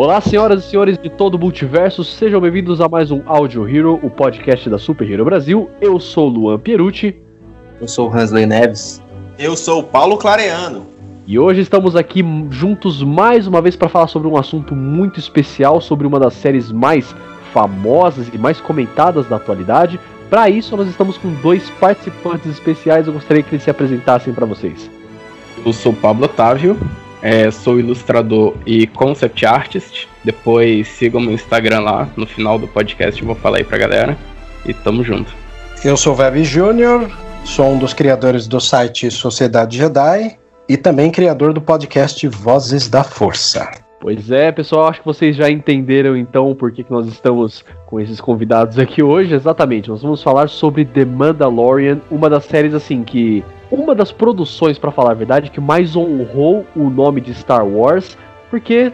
Olá, senhoras e senhores de todo o multiverso, sejam bem-vindos a mais um Audio Hero, o podcast da Super Hero Brasil. Eu sou o Luan Pierucci. Eu sou o Hansley Neves. Eu sou o Paulo Clareano. E hoje estamos aqui juntos mais uma vez para falar sobre um assunto muito especial, sobre uma das séries mais famosas e mais comentadas da atualidade. Para isso, nós estamos com dois participantes especiais. Eu gostaria que eles se apresentassem para vocês. Eu sou o Pablo Otávio, é, sou ilustrador e concept artist. Depois sigam meu Instagram lá. No final do podcast eu vou falar aí pra galera. E tamo junto. Eu sou o Júnior, sou um dos criadores do site Sociedade Jedi e também criador do podcast Vozes da Força. Pois é, pessoal, acho que vocês já entenderam então por que, que nós estamos com esses convidados aqui hoje. Exatamente, nós vamos falar sobre The Mandalorian, uma das séries assim que uma das produções, para falar a verdade, que mais honrou o nome de Star Wars, porque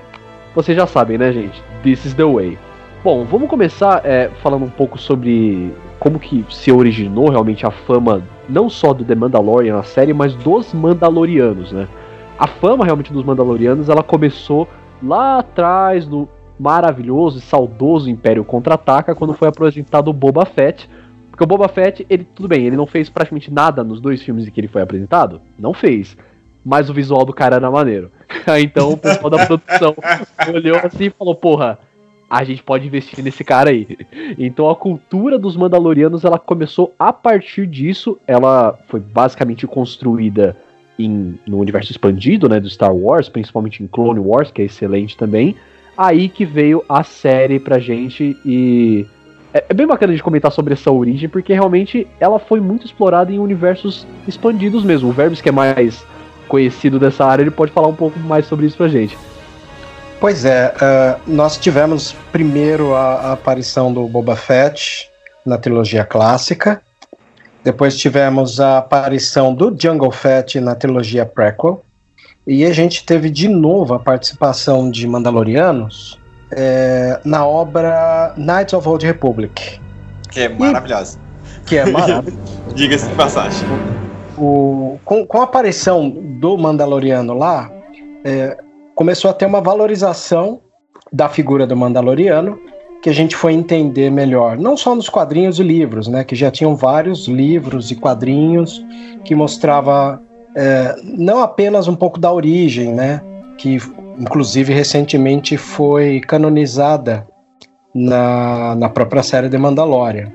vocês já sabem, né, gente? This is the way. Bom, vamos começar é, falando um pouco sobre como que se originou realmente a fama, não só do The Mandalorian, a série, mas dos Mandalorianos, né? A fama realmente dos Mandalorianos, ela começou lá atrás do maravilhoso e saudoso Império Contra-Ataca, quando foi apresentado o Boba Fett, porque o Boba Fett, ele, tudo bem, ele não fez praticamente nada nos dois filmes em que ele foi apresentado? Não fez. Mas o visual do cara era maneiro. Então o pessoal da produção olhou assim e falou: porra, a gente pode investir nesse cara aí. Então a cultura dos Mandalorianos ela começou a partir disso. Ela foi basicamente construída em, no universo expandido, né, do Star Wars, principalmente em Clone Wars, que é excelente também. Aí que veio a série pra gente e é, é, bem bacana de comentar sobre essa origem, porque realmente ela foi muito explorada em universos expandidos mesmo. O Verbs, que é mais conhecido dessa área, ele pode falar um pouco mais sobre isso pra gente. Pois é, uh, nós tivemos primeiro a, a, aparição do Boba Fett na trilogia clássica, depois tivemos a aparição do Jungle Fett na trilogia prequel, e a gente teve de novo a participação de Mandalorianos é, na obra Knights of Old Republic. Que é maravilhosa. Que é maravilhosa. Diga-se de passagem. O, com, com a aparição do Mandaloriano lá, é, começou a ter uma valorização da figura do Mandaloriano que a gente foi entender melhor, não só nos quadrinhos e livros, né, que já tinham vários livros e quadrinhos que mostrava é, não apenas um pouco da origem, né, que inclusive recentemente foi canonizada na, na própria série The Mandalorian.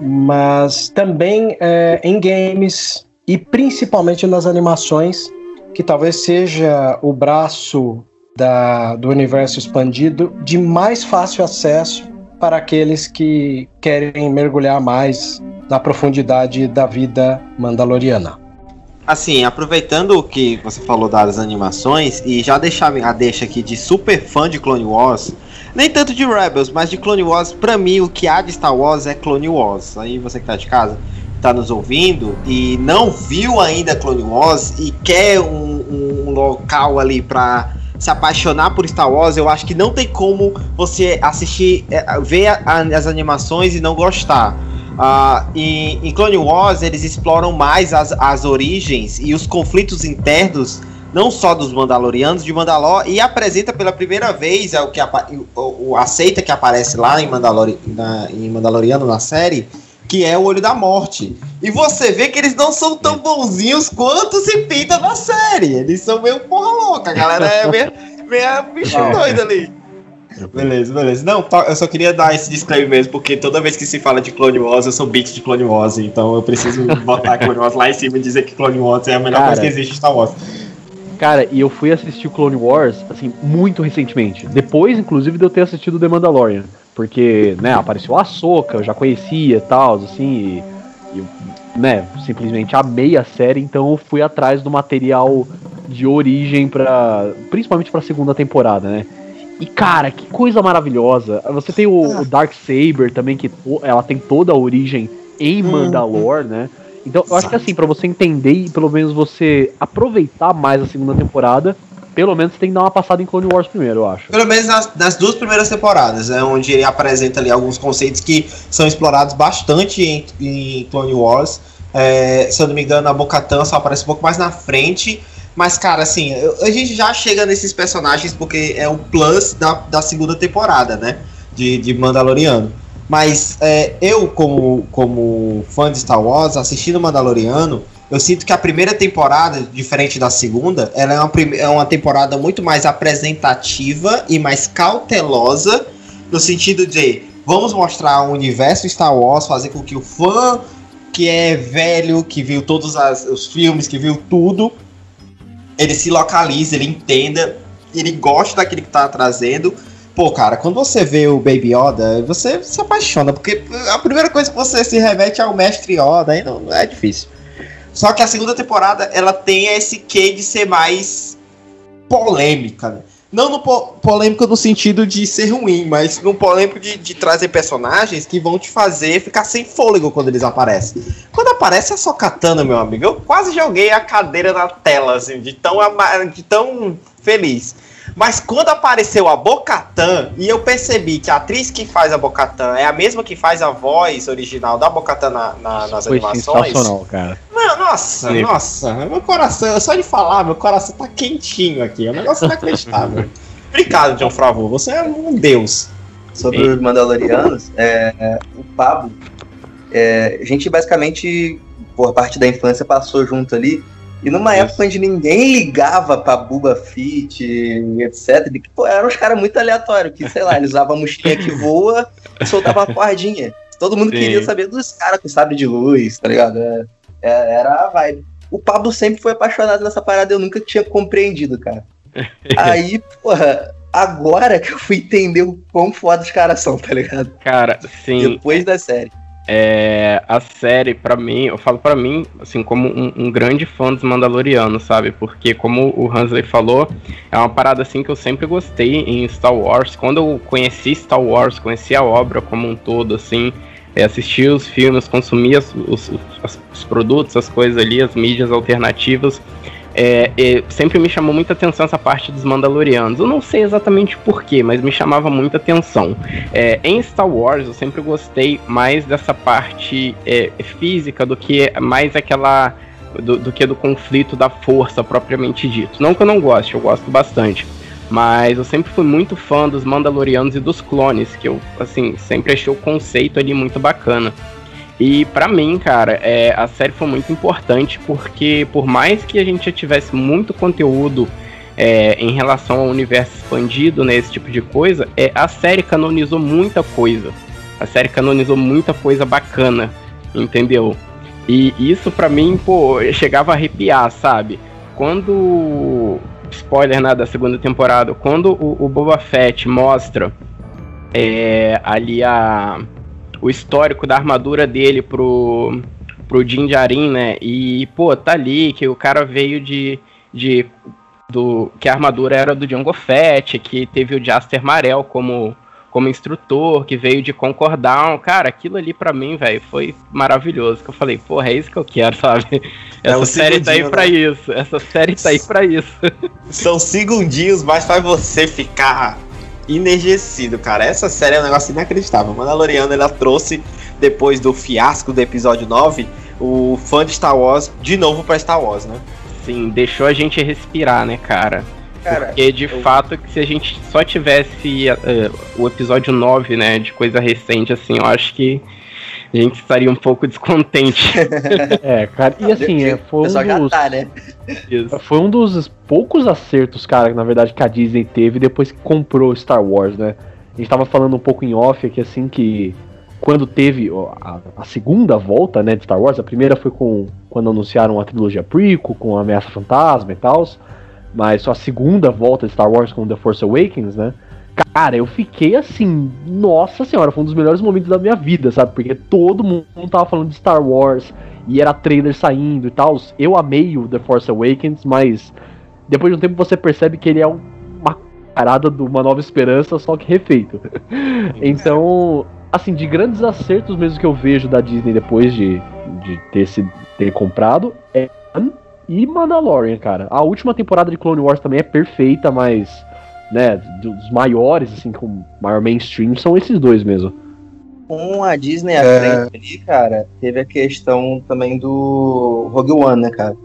Mas também é, em games e principalmente nas animações, que talvez seja o braço da, do universo expandido de mais fácil acesso para aqueles que querem mergulhar mais na profundidade da vida mandaloriana assim, aproveitando o que você falou das animações e já deixar a deixa aqui de super fã de Clone Wars, nem tanto de Rebels, mas de Clone Wars, pra mim o que há de Star Wars é Clone Wars. Aí você que tá de casa, tá nos ouvindo e não viu ainda Clone Wars e quer um, um local ali pra se apaixonar por Star Wars, eu acho que não tem como você assistir, é, ver as animações e não gostar. Uh, em, em, Clone Wars, eles exploram mais as, as origens e os conflitos internos, não só dos Mandalorianos, de Mandalor, e apresenta pela primeira vez é o que o, o aceita que aparece lá em, Mandalori, na, em Mandaloriano na série, que é o Olho da Morte. E você vê que eles não são tão bonzinhos quanto se pinta na série. Eles são meio porra louca, a galera é meio, meio bicho doido ali. Beleza, beleza. Não, eu só queria dar esse disclaimer mesmo, porque toda vez que se fala de Clone Wars, eu sou beat de Clone Wars, então eu preciso botar Clone Wars lá em cima e dizer que Clone Wars é a melhor cara, coisa que existe em Star Wars. Cara, e eu fui assistir Clone Wars, assim, muito recentemente. Depois, inclusive, de eu ter assistido The Mandalorian. Porque, né, apareceu a Soca, eu já conhecia e tal, assim, e, e né, simplesmente amei a série, então eu fui atrás do material de origem para principalmente para a segunda temporada, né? E cara, que coisa maravilhosa. Você tem o, Ah. o Dark Saber também, que ela tem toda a origem em Uhum. Mandalore, né? Então eu acho que assim, pra você entender e pelo menos você aproveitar mais a segunda temporada, pelo menos você tem que dar uma passada em Clone Wars primeiro, eu acho. Pelo menos nas, nas duas primeiras temporadas, né, onde ele apresenta ali alguns conceitos que são explorados bastante em, em Clone Wars. É, se eu não me engano, a Bocatan só aparece um pouco mais na frente. Mas, cara, assim, a gente já chega nesses personagens porque é o plus da, da segunda temporada, né? De, de Mandaloriano. Mas é, eu, como, como fã de Star Wars, assistindo Mandaloriano, eu sinto que a primeira temporada, diferente da segunda, ela é uma, é uma temporada muito mais apresentativa e mais cautelosa, no sentido de vamos mostrar o universo Star Wars, fazer com que o fã que é velho, que viu todos as- os filmes, que viu tudo, ele se localize, ele entenda, ele gosta daquilo que tá trazendo. Pô, cara, quando você vê o Baby Yoda, você se apaixona, porque a primeira coisa que você se remete é ao mestre Yoda, aí não é difícil. Só que a segunda temporada, ela tem esse quê de ser mais polêmica, né? Não no po polêmico no sentido de ser ruim, mas no polêmico de, de trazer personagens que vão te fazer ficar sem fôlego quando eles aparecem. Quando aparece a só katana, meu amigo, eu quase joguei a cadeira na tela, assim, de tão, de tão feliz. Mas quando apareceu a Bocatan, e eu percebi que a atriz que faz a Bocatan é a mesma que faz a voz original da Bocatan na, na, nas Foi animações. sensacional, cara. Mano, nossa, Sim. nossa, meu coração, só de falar, meu coração tá quentinho aqui. É um negócio inacreditável. Obrigado, John Favreau, você é um deus. Sobre os Mandalorianos, é, é, o Pablo, é, a gente basicamente, por parte da infância, passou junto ali. E numa Isso. época onde ninguém ligava pra Buba Fit, etc., que, pô, eram uns caras muito aleatórios, que, sei lá, eles usavam a mochilinha que voa e soltavam a cordinha. Todo mundo Sim. queria saber dos caras com sabre de luz, tá ligado? É, é, era a vibe. O Pablo sempre foi apaixonado nessa parada, eu nunca tinha compreendido, cara. Aí, porra, agora que eu fui entender o quão foda os caras são, tá ligado? Cara, sim, Depois da série. É, a série, pra mim, eu falo pra mim, assim, como um, um grande fã dos Mandalorianos, sabe? Porque, como o Hansley falou, é uma parada, assim, que eu sempre gostei em Star Wars. Quando eu conheci Star Wars, conheci a obra como um todo, assim, é, assisti os filmes, consumi as- os, os- os produtos, as coisas ali, as mídias alternativas, é, é, sempre me chamou muita atenção essa parte dos Mandalorianos. Eu não sei exatamente porquê, mas me chamava muita atenção. É, em Star Wars, eu sempre gostei mais dessa parte é, física do que mais aquela. Do, do que do conflito da força propriamente dito. Não que eu não goste, eu gosto bastante. Mas eu sempre fui muito fã dos Mandalorianos e dos clones, que eu, assim, sempre achei o conceito ali muito bacana. E pra mim, cara, é, a série foi muito importante porque, por mais que a gente já tivesse muito conteúdo é, em relação ao universo expandido, né, esse tipo de coisa, é, a série canonizou muita coisa. A série canonizou muita coisa bacana, entendeu? E isso pra mim, pô, chegava a arrepiar, sabe? Quando. Spoiler né, da segunda temporada, quando o, o Boba Fett mostra é, ali a, o histórico da armadura dele pro, pro Din Djarin, né? E, pô, tá ali que o cara veio de. de do, que a armadura era do Django Fett, que teve o Jaster Marel como, como instrutor, que veio de Concordão. Cara, aquilo ali pra mim, velho, foi maravilhoso. Que eu falei, porra, é isso que eu quero, sabe? É Essa o série tá aí segundinho, pra né? isso. Essa série tá aí pra isso. São segundinhos, mas faz você ficar enejecido, cara. Essa série é um negócio inacreditável. Mandaloriano, ela trouxe, depois do fiasco do episódio 9, o fã de Star Wars de novo pra Star Wars, né? Sim, deixou a gente respirar, né, cara? Cara, Porque de eu- fato que se a gente só tivesse eh, o episódio 9, né, de coisa recente, assim, eu acho que a gente estaria um pouco descontente. É, cara, e assim, é, foi um dos, tá, né? Foi um dos poucos acertos, cara, que na verdade que a Disney teve depois que comprou Star Wars, né? A gente tava falando um pouco em off aqui, assim, que quando teve a, a segunda volta, né, de Star Wars, a primeira foi com quando anunciaram a trilogia prequel, com a Ameaça Fantasma e tal, mas só a segunda volta de Star Wars com The Force Awakens, né? Cara, eu fiquei assim, nossa senhora, foi um dos melhores momentos da minha vida, sabe? Porque todo mundo tava falando de Star Wars e era trailer saindo e tal. Eu amei o The Force Awakens, mas depois de um tempo você percebe que ele é um- uma parada de uma nova esperança, só que refeito. então, assim, de grandes acertos mesmo que eu vejo da Disney depois de, de ter, se, ter comprado é e Mandalorian, cara. A última temporada de Clone Wars também é perfeita, mas, né, dos maiores, assim, com maior mainstream, são esses dois mesmo. Com a Disney à é... frente ali, cara, teve a questão também do Rogue One, né, cara?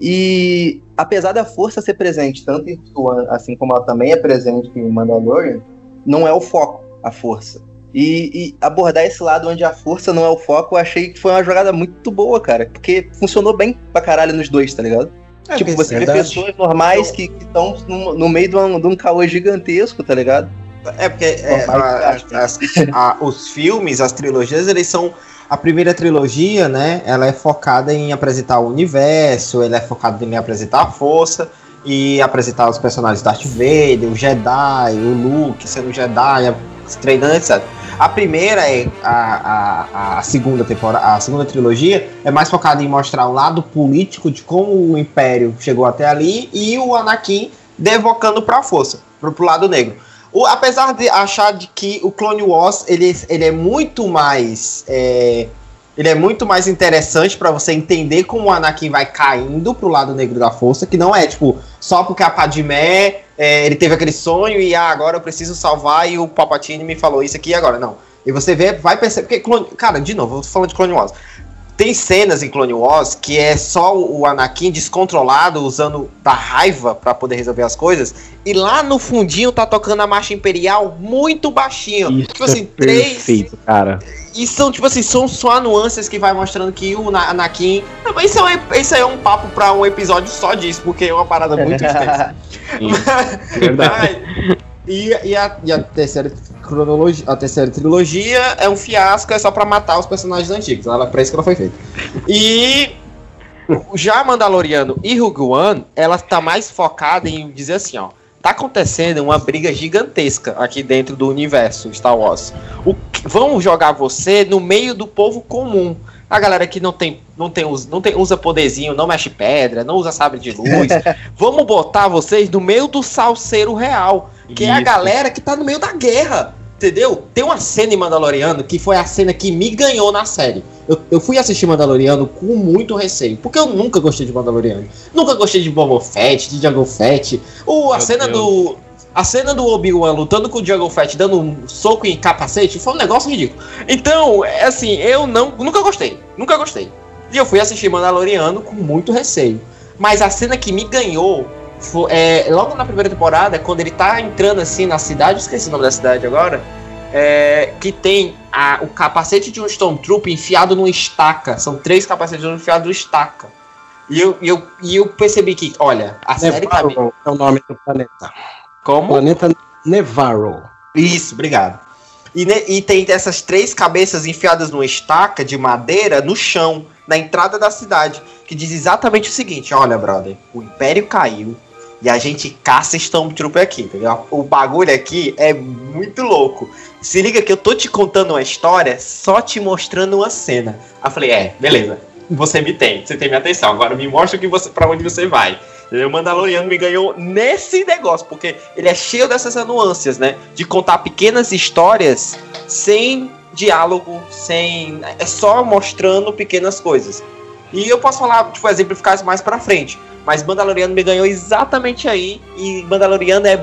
E apesar da força ser presente tanto em One, assim como ela também é presente em Mandalorian, não é o foco, a força. E, e, abordar esse lado onde a força não é o foco, eu achei que foi uma jogada muito boa, cara. Porque funcionou bem pra caralho nos dois, tá ligado? É, tipo, você vê pessoas normais que estão no, no, meio de um, de um caô gigantesco, tá ligado? É, porque é, a, a, a, os filmes, as trilogias, eles são. A primeira trilogia, né? Ela é focada em apresentar o universo, ela é focada em apresentar a força e apresentar os personagens Darth Vader, o Jedi, o Luke sendo Jedi, treinando, etc. A primeira é a, a, a, segunda temporada, a segunda trilogia é mais focada em mostrar o lado político de como o Império chegou até ali e o Anakin devocando para a força, pro, pro lado negro. O, apesar de achar de que o Clone Wars ele, ele é muito mais é, ele é muito mais interessante para você entender como o Anakin vai caindo pro lado negro da força, que não é tipo só porque a Padmé é, ele teve aquele sonho e ah, agora eu preciso salvar e o Palpatine me falou isso aqui agora. Não. E você vê, vai perceber. Porque, cara, de novo, eu tô falando de Clone Wars. Tem cenas em Clone Wars que é só o Anakin descontrolado, usando da raiva para poder resolver as coisas. E lá no fundinho tá tocando a marcha imperial muito baixinho. Isso tipo assim, é perfeito, três. cara. E são, tipo assim, são só nuances que vai mostrando que o Anakin. Isso é, isso é um papo pra um episódio só disso, porque é uma parada muito extensa. Verdade. E, e, a, e a terceira cronologia, a terceira trilogia é um fiasco, é só para matar os personagens antigos. Ela para isso que ela foi feita. E já Mandaloriano e Rogue One, ela tá mais focada em dizer assim, ó, tá acontecendo uma briga gigantesca aqui dentro do universo Star Wars. O, vão jogar você no meio do povo comum a galera que não tem, não tem, não tem usa poderzinho, não mexe pedra, não usa sabre de luz. Vamos botar vocês no meio do salseiro real, que Isso. é a galera que tá no meio da guerra. Entendeu? Tem uma cena em Mandaloriano que foi a cena que me ganhou na série. Eu, eu fui assistir Mandaloriano com muito receio, porque eu nunca gostei de Mandaloriano. Nunca gostei de Boba Fett, de Jango Fett. O, a cena Deus. do a cena do Obi-Wan lutando com o Jungle Fett, dando um soco em capacete, foi um negócio ridículo. Então, é assim, eu não, nunca gostei. Nunca gostei. E eu fui assistir Mandaloriano com muito receio. Mas a cena que me ganhou foi, é, logo na primeira temporada, quando ele tá entrando assim na cidade, esqueci o nome da cidade agora, é, que tem a, o capacete de um Stormtrooper enfiado numa estaca. São três capacetes enfiados numa estaca. E eu, e eu, e eu percebi que, olha, a série tá. É o nome do planeta. Como? Planeta Nevarro. Isso, obrigado. E, e, tem essas três cabeças enfiadas numa estaca de madeira no chão, na entrada da cidade, que diz exatamente o seguinte: olha, brother, o Império caiu e a gente caça Stormtrooper aqui, entendeu? O bagulho aqui é muito louco. Se liga que eu tô te contando uma história só te mostrando uma cena. Aí eu falei: é, beleza, você me tem, você tem minha atenção, agora me mostra que você, pra onde você vai. O Mandaloriano me ganhou nesse negócio, porque ele é cheio dessas nuances, né? De contar pequenas histórias sem diálogo, sem. É só mostrando pequenas coisas. E eu posso falar, tipo, exemplificar isso mais pra frente. Mas Mandaloriano me ganhou exatamente aí. E Mandaloriano é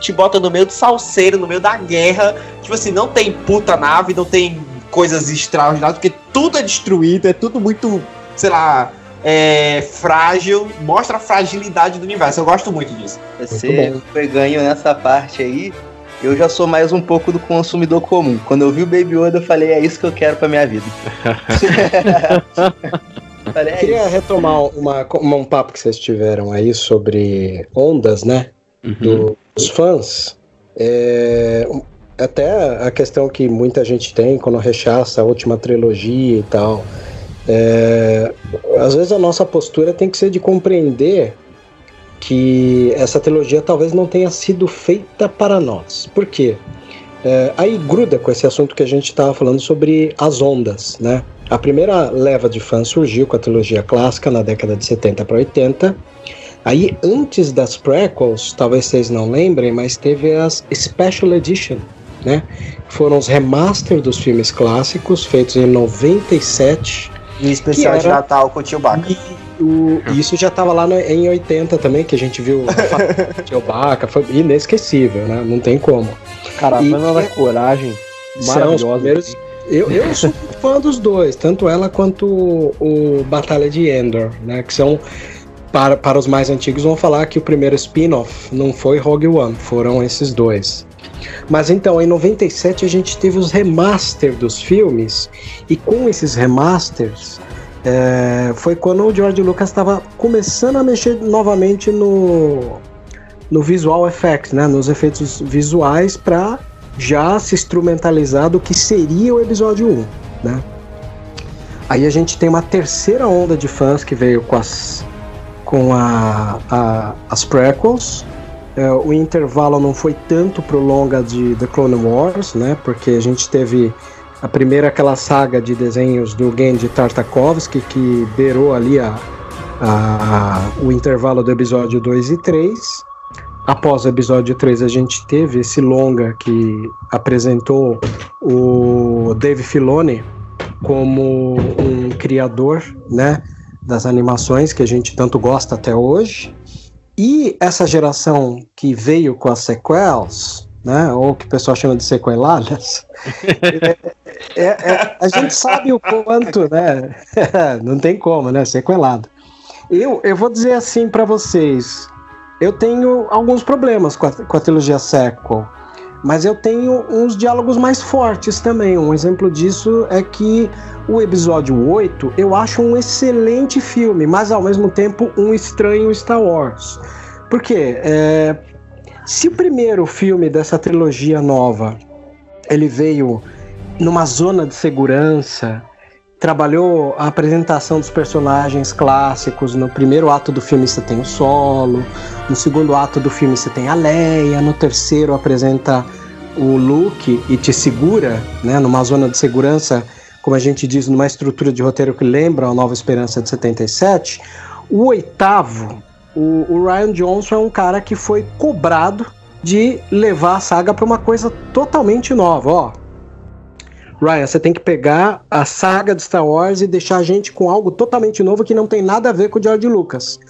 te bota no meio do salseiro, no meio da guerra. Tipo assim, não tem puta nave, não tem coisas extraordinárias, porque tudo é destruído, é tudo muito, sei lá, é, frágil, mostra a fragilidade do universo. Eu gosto muito disso. Você foi ganho nessa parte aí. Eu já sou mais um pouco do consumidor comum. Quando eu vi o Baby Yoda, eu falei, é isso que eu quero pra minha vida. falei, é Queria isso. retomar uma, uma, um papo que vocês tiveram aí sobre ondas, né? Uhum. Dos fãs. É, até a questão que muita gente tem quando rechaça a última trilogia e tal. É, às vezes a nossa postura tem que ser de compreender que essa trilogia talvez não tenha sido feita para nós. Por quê? É, aí gruda com esse assunto que a gente estava falando sobre as ondas, né? A primeira leva de fãs surgiu com a trilogia clássica na década de 70 para 80. Aí, antes das prequels, talvez vocês não lembrem, mas teve as Special Edition, né? Foram os remaster dos filmes clássicos, feitos em 97. E especial Que de Natal com o tio Baca. E o- isso já estava lá no- em 80 também, que a gente viu o Chewbacca, foi inesquecível, né? Não tem como. Caravana E- da Coragem. São os Maravilhosa. primeiros- Eu, eu sou fã dos dois, tanto ela quanto o, o Batalha de Endor, né? Que são, para, para os mais antigos, vão falar que o primeiro spin-off não foi Rogue One, foram esses dois. Mas então, em 97 a gente teve os remaster dos filmes, e com esses remasters é, foi quando o George Lucas estava começando a mexer novamente no, no visual effects, né, nos efeitos visuais para já se instrumentalizar do que seria o episódio 1, né? Aí a gente tem uma terceira onda de fãs que veio com as com a, a- as prequels. É, o intervalo não foi tanto pro longa de The Clone Wars, né? Porque a gente teve a primeira aquela saga de desenhos do Genji Tartakovsky que beirou ali a, a- o intervalo do episódio 2 e 3. Após o episódio 3, a gente teve esse longa que apresentou o Dave Filoni como um criador, né, das animações que a gente tanto gosta até hoje. E essa geração que veio com as sequels, né, ou que o pessoal chama de sequeladas, é- é- é- a gente sabe o quanto, né, não tem como, né, sequelado. Eu, eu vou dizer assim para vocês, eu tenho alguns problemas com a, com a trilogia sequel, mas eu tenho uns diálogos mais fortes também. Um exemplo disso é que o episódio 8 eu acho um excelente filme, mas ao mesmo tempo um estranho Star Wars. Por quê? É, se o primeiro filme dessa trilogia nova ele veio numa zona de segurança, trabalhou a apresentação dos personagens clássicos. No primeiro ato do filme você tem o solo, no segundo ato do filme você tem a Leia, no terceiro apresenta o Luke e te segura, né, numa zona de segurança, como a gente diz, numa estrutura de roteiro que lembra a Nova Esperança de 77. O oitavo, o, o Ryan Johnson é um cara que foi cobrado de levar a saga para uma coisa totalmente nova, ó. Ryan, você tem que pegar a saga de Star Wars e deixar a gente com algo totalmente novo que não tem nada a ver com o George Lucas.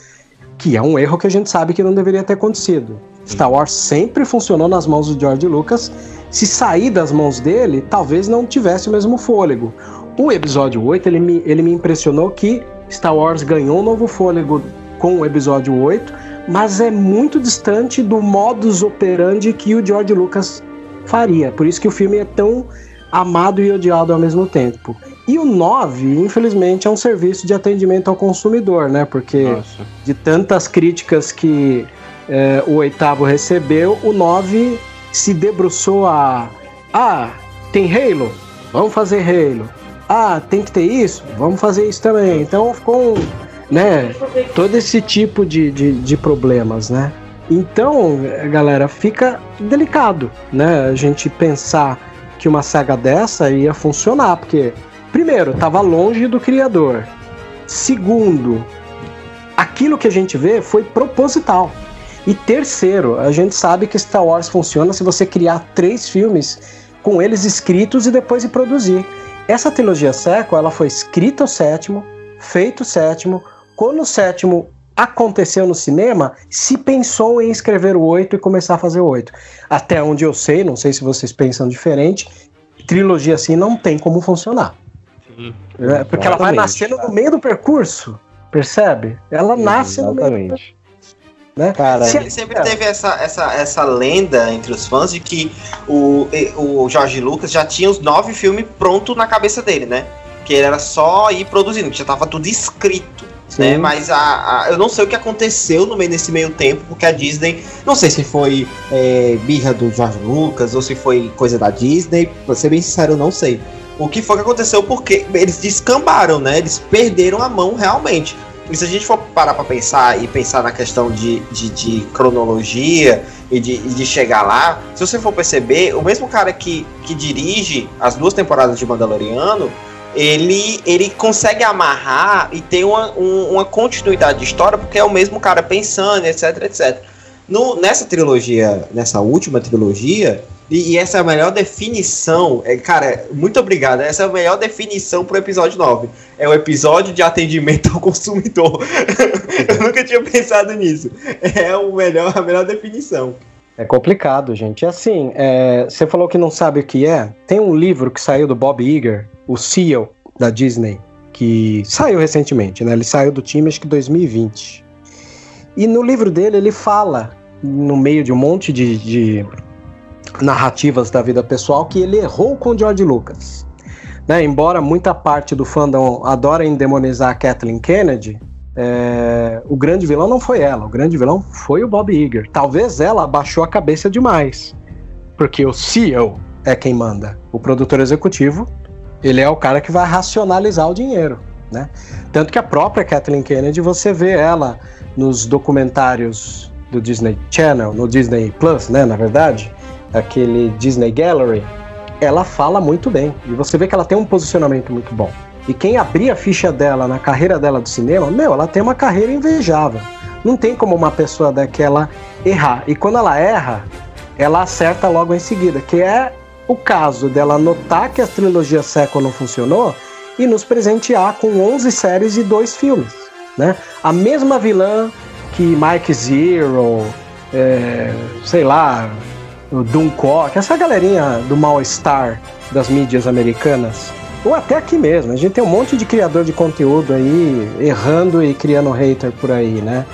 Que é um erro que a gente sabe que não deveria ter acontecido. Star Wars sempre funcionou nas mãos do George Lucas. Se sair das mãos dele, talvez não tivesse o mesmo fôlego. O episódio 8, ele me, ele me impressionou que Star Wars ganhou um novo fôlego com o episódio 8, mas é muito distante do modus operandi que o George Lucas faria. Por isso que o filme é tão amado e odiado ao mesmo tempo. E o 9, infelizmente, é um serviço de atendimento ao consumidor, né? Porque Nossa. de tantas críticas que é, o oitavo recebeu, o 9 se debruçou a. Ah, tem Halo? Vamos fazer Halo. Ah, tem que ter isso? Vamos fazer isso também. Então ficou um, né, todo esse tipo de, de, de problemas, né? Então, galera, fica delicado, né? A gente pensar que uma saga dessa ia funcionar, porque, primeiro, estava longe do criador. Segundo, aquilo que a gente vê foi proposital. E terceiro, a gente sabe que Star Wars funciona se você criar três filmes com eles escritos e depois ir produzir. Essa trilogia sequel, ela foi escrita o sétimo, feito o sétimo. Quando o sétimo aconteceu no cinema, se pensou em escrever o oito e começar a fazer o oito. Até onde eu sei, não sei se vocês pensam diferente, trilogia assim não tem como funcionar. Sim. É, Porque ela vai Exatamente. nascendo no meio do percurso, percebe? Ela nasce no meio do percurso. Exatamente. Né? Cara, Se- Sempre, sempre teve essa, essa, essa lenda entre os fãs de que o, o Jorge Lucas já tinha os nove filmes prontos na cabeça dele, né? Que ele era só ir produzindo, que já tava tudo escrito. Né? Mas a, a- eu não sei o que aconteceu no meio desse meio tempo, porque a Disney, não sei se foi é, birra do George Lucas ou se foi coisa da Disney, pra ser bem sincero, eu não sei. O que foi que aconteceu porque eles descambaram, né? Eles perderam a mão realmente. E se a gente for parar pra pensar e pensar na questão de, de, de cronologia e de, de chegar lá, se você for perceber, o mesmo cara que, que dirige as duas temporadas de Mandaloriano ele, ele consegue amarrar e ter uma, um, uma continuidade de história, porque é o mesmo cara pensando, etc, etc. No, nessa trilogia, nessa última trilogia, e, e, essa é a melhor definição. É, cara, muito obrigado. Essa é a melhor definição pro episódio 9. É o episódio de atendimento ao consumidor. Eu nunca tinha pensado nisso. É o melhor, a melhor definição. É complicado, gente. Assim, é, você falou que não sabe o que é. Tem um livro que saiu do Bob Iger, o CEO da Disney, que saiu recentemente, né? Ele saiu do time acho que 2020. E no livro dele ele fala, no meio de um monte de, de narrativas da vida pessoal, que ele errou com George Lucas. Né? Embora muita parte do fandom adore endemonizar a Kathleen Kennedy, é, o grande vilão não foi ela, o grande vilão foi o Bob Iger. Talvez ela abaixou a cabeça demais, porque o CEO é quem manda. O produtor executivo, ele é o cara que vai racionalizar o dinheiro, né? Tanto que a própria Kathleen Kennedy, você vê ela nos documentários do Disney Channel, no Disney Plus, né, na verdade, aquele Disney Gallery, ela fala muito bem. E você vê que ela tem um posicionamento muito bom. E quem abrir a ficha dela na carreira dela do cinema, meu, ela tem uma carreira invejável. Não tem como uma pessoa daquela errar. E quando ela erra, ela acerta logo em seguida, que é o caso dela notar que a trilogia Sequel não funcionou e nos presentear com 11 séries e dois filmes. Né? A mesma vilã que Mike Zero, é, sei lá, o Duncock, essa galerinha do mal-estar das mídias americanas ou até aqui mesmo. A gente tem um monte de criador de conteúdo aí errando e criando hater por aí, né?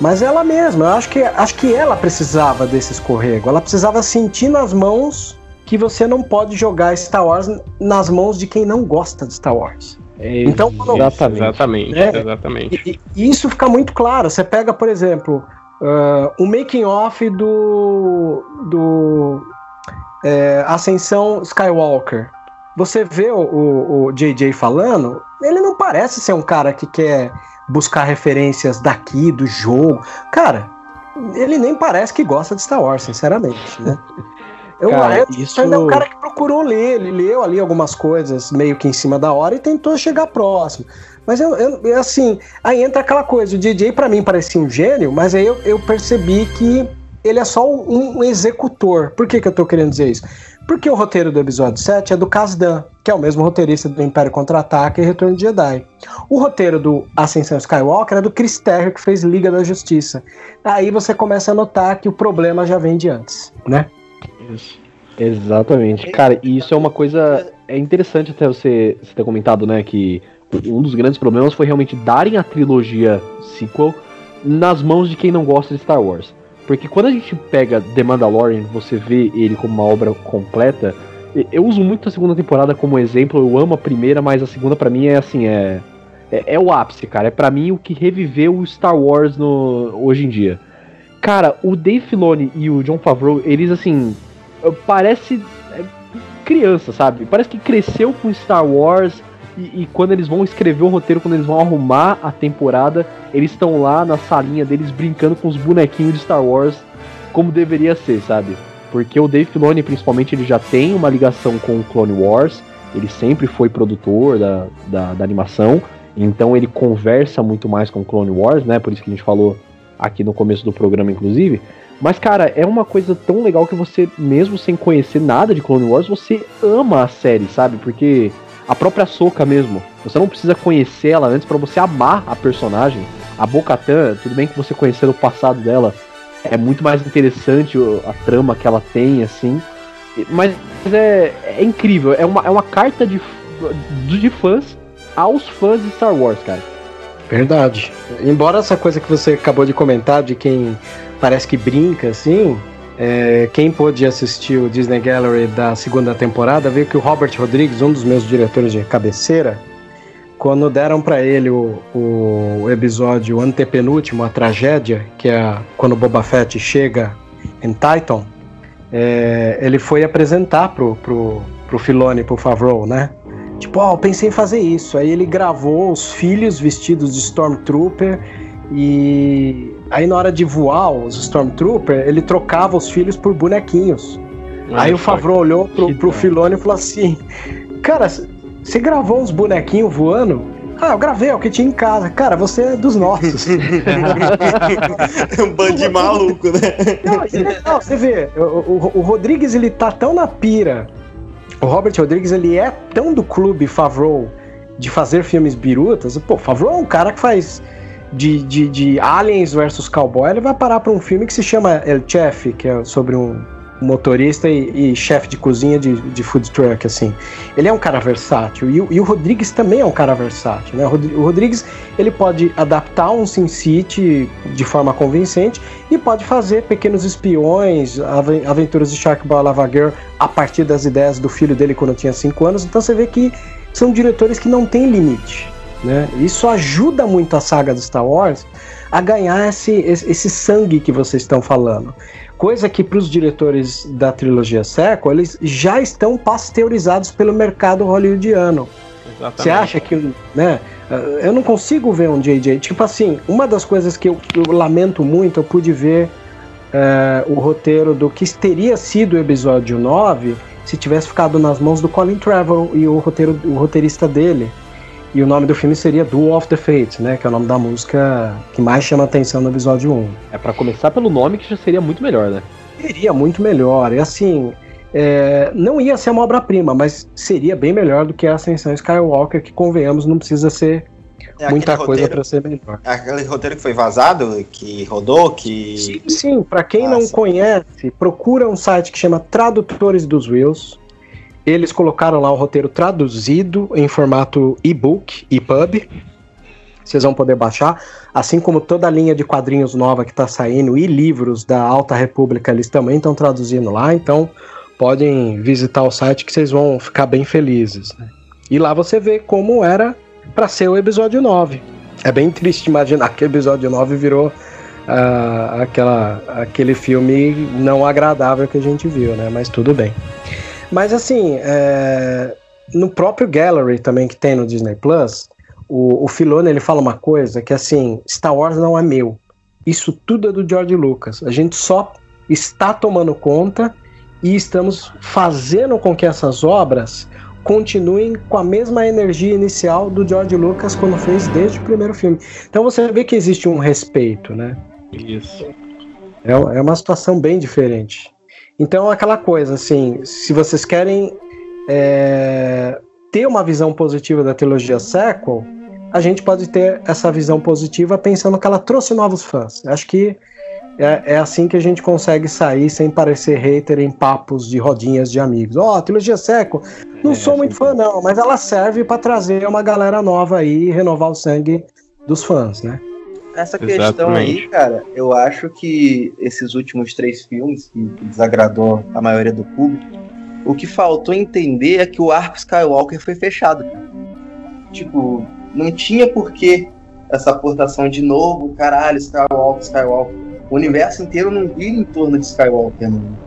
Mas ela mesma, eu acho que, acho que ela precisava desse escorrego. Ela precisava sentir nas mãos que você não pode jogar Star Wars nas mãos de quem não gosta de Star Wars. É, então, exatamente, exatamente, é, exatamente. E, e, isso fica muito claro. Você pega, por exemplo, uh, o making off do do é, Ascensão Skywalker você vê o, o, o JJ falando, ele não parece ser um cara que quer buscar referências daqui, do jogo. Cara, ele nem parece que gosta de Star Wars, sinceramente, né? Eu, cara, eu, isso... é um cara que procurou ler, ele leu ali algumas coisas meio que em cima da hora e tentou chegar próximo. Mas eu, eu assim, aí entra aquela coisa, o DJ para mim parecia um gênio, mas aí eu, eu percebi que ele é só um, um executor. Por que, que eu tô querendo dizer isso? Porque o roteiro do episódio 7 é do Kasdan, que é o mesmo roteirista do Império Contra-Ataque e Retorno de Jedi. O roteiro do Ascensão Skywalker é do Chris Terrio, que fez Liga da Justiça. Aí você começa a notar que o problema já vem de antes, né? Isso. Exatamente. Cara, e isso é uma coisa. É interessante até você, você ter comentado, né? Que um dos grandes problemas foi realmente darem a trilogia sequel nas mãos de quem não gosta de Star Wars. Porque quando a gente pega The Mandalorian, você vê ele como uma obra completa. Eu uso muito a segunda temporada como exemplo. Eu amo a primeira, mas a segunda para mim é assim, é, é, é o ápice, cara. É para mim o que reviveu o Star Wars no hoje em dia. Cara, o Dave Filoni e o John Favreau, eles assim, parece é, criança, sabe? Parece que cresceu com Star Wars e, e, quando eles vão escrever o roteiro, quando eles vão arrumar a temporada, eles estão lá na salinha deles brincando com os bonequinhos de Star Wars, como deveria ser, sabe? Porque o Dave Filoni, principalmente, ele já tem uma ligação com o Clone Wars, ele sempre foi produtor da, da, da animação, então ele conversa muito mais com o Clone Wars, né? Por isso que a gente falou aqui no começo do programa, inclusive. Mas, cara, é uma coisa tão legal que você, mesmo sem conhecer nada de Clone Wars, você ama a série, sabe? Porque a própria Soca mesmo. Você não precisa conhecer ela antes para você amar a personagem. A Bocatan, tudo bem que você conhecer o passado dela, é muito mais interessante a trama que ela tem, assim. Mas é, é incrível, é uma, é uma carta de, de fãs aos fãs de Star Wars, cara. Verdade. Embora essa coisa que você acabou de comentar de quem parece que brinca, assim, é, quem pôde assistir o Disney Gallery da segunda temporada viu que o Robert Rodrigues, um dos meus diretores de cabeceira, quando deram para ele o, o, episódio antepenúltimo, a tragédia, que é quando Boba Fett chega em Titan, é, ele foi apresentar pro, pro, pro Filoni, pro Favreau, né? Tipo, ó, oh, pensei em fazer isso. Aí ele gravou os filhos vestidos de Stormtrooper e Aí na hora de voar os Stormtrooper, ele trocava os filhos por bonequinhos. Aí o Favreau olhou pro, pro Filone e falou assim: Cara, você gravou uns bonequinhos voando? Ah, eu gravei, é o que tinha em casa. Cara, você é dos nossos. um bando de maluco, né? Não, não, você vê, o, o, o Rodrigues ele tá tão na pira. O Robert Rodrigues ele é tão do clube Favreau de fazer filmes birutas. Pô, Favreau é um cara que faz de, de, de Aliens versus Cowboy. Ele vai parar pra um filme que se chama El Chef, que é sobre um motorista e, e chefe de cozinha de, de food truck, assim. Ele é um cara versátil e, e, o Rodrigues também é um cara versátil, né? O Rodrigues ele pode adaptar um Sin City de forma convincente e pode fazer pequenos espiões, aventuras de Sharkboy Lava Girl a partir das ideias do filho dele quando tinha 5 anos. Então você vê que são diretores que não têm limite, né? Isso ajuda muito a saga do Star Wars a ganhar esse, esse sangue que vocês estão falando. Coisa que para os diretores da trilogia Sequel, eles já estão pasteurizados pelo mercado hollywoodiano. Você acha que, né? Eu não consigo ver um JJ. Tipo assim, uma das coisas que eu, eu lamento muito, eu pude ver uh, o roteiro do que teria sido o episódio 9 se tivesse ficado nas mãos do Colin Trevorrow e o, roteiro, o roteirista dele. E o nome do filme seria Duel of the Fates, né? Que é o nome da música que mais chama atenção no episódio 1. É para começar pelo nome que já seria muito melhor, né? Seria muito melhor. E assim, é, não ia ser uma obra-prima, mas seria bem melhor do que a Ascensão Skywalker, que convenhamos não precisa ser é muita coisa para ser melhor. É aquele roteiro que foi vazado, que rodou, que. Sim, sim para quem ah, não sim. conhece, procura um site que chama Tradutores dos Wills. Eles colocaram lá o roteiro traduzido em formato e-book, EPUB. Vocês vão poder baixar, assim como toda a linha de quadrinhos nova que está saindo e livros da Alta República, eles também estão traduzindo lá, então podem visitar o site que vocês vão ficar bem felizes. Né? E lá você vê como era para ser o episódio 9. É bem triste imaginar que o episódio 9 virou uh, aquela, aquele filme não agradável que a gente viu, né? Mas tudo bem. Mas assim, é, no próprio Gallery também que tem no Disney Plus, o, o Filone ele fala uma coisa que assim, Star Wars não é meu. Isso tudo é do George Lucas. A gente só está tomando conta e estamos fazendo com que essas obras continuem com a mesma energia inicial do George Lucas quando fez desde o primeiro filme. Então você vê que existe um respeito, né? Isso. É, é uma situação bem diferente. Então, aquela coisa, assim, se vocês querem é, ter uma visão positiva da trilogia sequel, a gente pode ter essa visão positiva pensando que ela trouxe novos fãs. Acho que é, é assim que a gente consegue sair sem parecer hater em papos de rodinhas de amigos. Ó, oh, trilogia sequel, não é, sou muito fã não, mas ela serve para trazer uma galera nova aí e renovar o sangue dos fãs, né? Essa questão Exatamente. aí, cara, eu acho que esses últimos três filmes, que desagradou a maioria do público, o que faltou entender é que o arco Skywalker foi fechado, cara. Tipo, não tinha porquê essa aportação de novo, caralho, Skywalker, Skywalker. O universo inteiro não vira em torno de Skywalker, mano.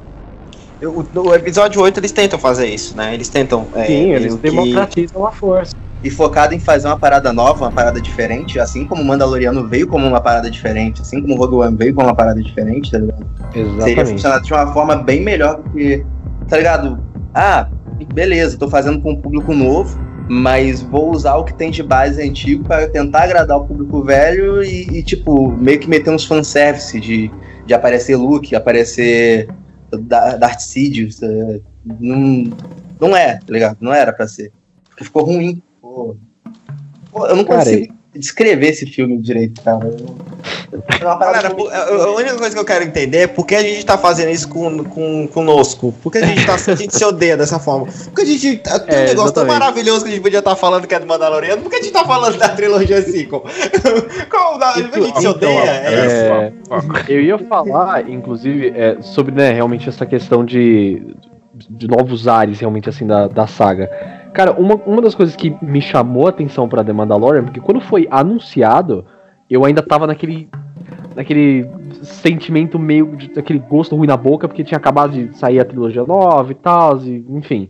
O, o episódio 8 eles tentam fazer isso, né? Eles tentam. É, Sim, eles democratizam que... a força e focado em fazer uma parada nova, uma parada diferente, assim como o Mandaloriano veio como uma parada diferente, assim como o Rogue One veio como uma parada diferente, tá ligado? Exatamente. Seria funcionar de uma forma bem melhor do que, tá ligado? Ah, beleza, tô fazendo com um público novo, mas vou usar o que tem de base antigo para tentar agradar o público velho e, e, tipo, meio que meter uns fanservice de, de aparecer Luke, aparecer Darth Sidious. É, não, não é, tá ligado? Não era para ser. Ficou ruim eu não consigo cara, descrever esse filme direito, cara. Galera, a única coisa que eu quero entender é por que a gente tá fazendo isso com, com, conosco. Por que a gente, tá, a gente se odeia dessa forma? Porque a gente tem um é, negócio exatamente. tão maravilhoso que a gente podia estar tá falando que é do Mandaloriano, por que a gente tá falando da trilogia sequel? Como a gente se odeia? É, é, eu ia falar, inclusive, é, sobre né, realmente essa questão de, de novos ares, realmente, assim, da, da saga. Cara, uma, uma das coisas que me chamou a atenção pra The Mandalorian, porque quando foi anunciado, eu ainda tava naquele. naquele sentimento meio. De, aquele gosto ruim na boca, porque tinha acabado de sair a trilogia nova e tal, e, enfim.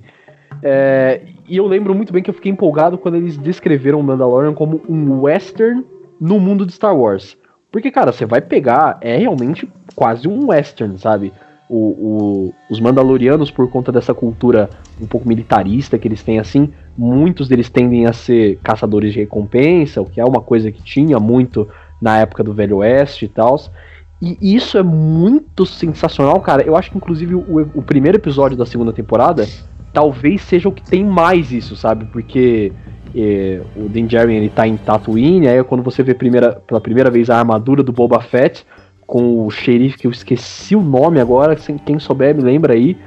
É, e eu lembro muito bem que eu fiquei empolgado quando eles descreveram Mandalorian como um western no mundo de Star Wars. Porque, cara, você vai pegar, é realmente quase um western, sabe? O, o, os Mandalorianos, por conta dessa cultura um pouco militarista que eles têm assim, muitos deles tendem a ser caçadores de recompensa, o que é uma coisa que tinha muito na época do Velho Oeste e tal. E isso é muito sensacional, cara. Eu acho que, inclusive, o, o primeiro episódio da segunda temporada talvez seja o que tem mais isso, sabe? Porque é, o Din Djarin, ele tá em Tatooine, aí é quando você vê primeira, pela primeira vez a armadura do Boba Fett, com o xerife, que eu esqueci o nome agora, quem souber me lembra aí.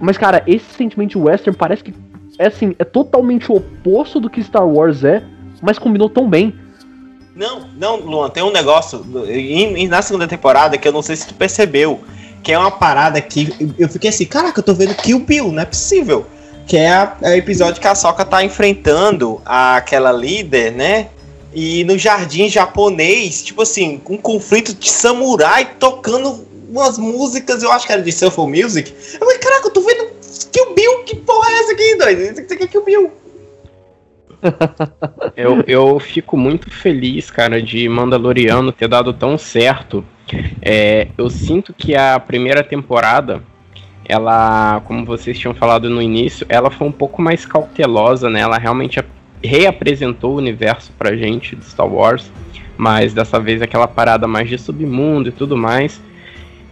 Mas, cara, esse sentimento western parece que é assim, é totalmente o oposto do que Star Wars é, mas combinou tão bem. Não, não, Luan, tem um negócio na segunda temporada que eu não sei se tu percebeu, que é uma parada que eu fiquei assim, caraca, eu tô vendo Kill Bill, não é possível. Que é, é o episódio que a Soka tá enfrentando aquela líder, né? E no jardim japonês, tipo assim, um conflito de samurai tocando umas músicas, eu acho que era de Shuffle Music. Eu falei, caraca, eu tô vendo Kill Bill, que porra é essa aqui, doido? Isso aqui é Kill Bill. eu, eu fico muito feliz, cara, de Mandaloriano ter dado tão certo. É, eu sinto que a primeira temporada, ela, como vocês tinham falado no início, ela foi um pouco mais cautelosa, né? Ela realmente reapresentou o universo pra gente de Star Wars, mas dessa vez aquela parada mais de submundo e tudo mais.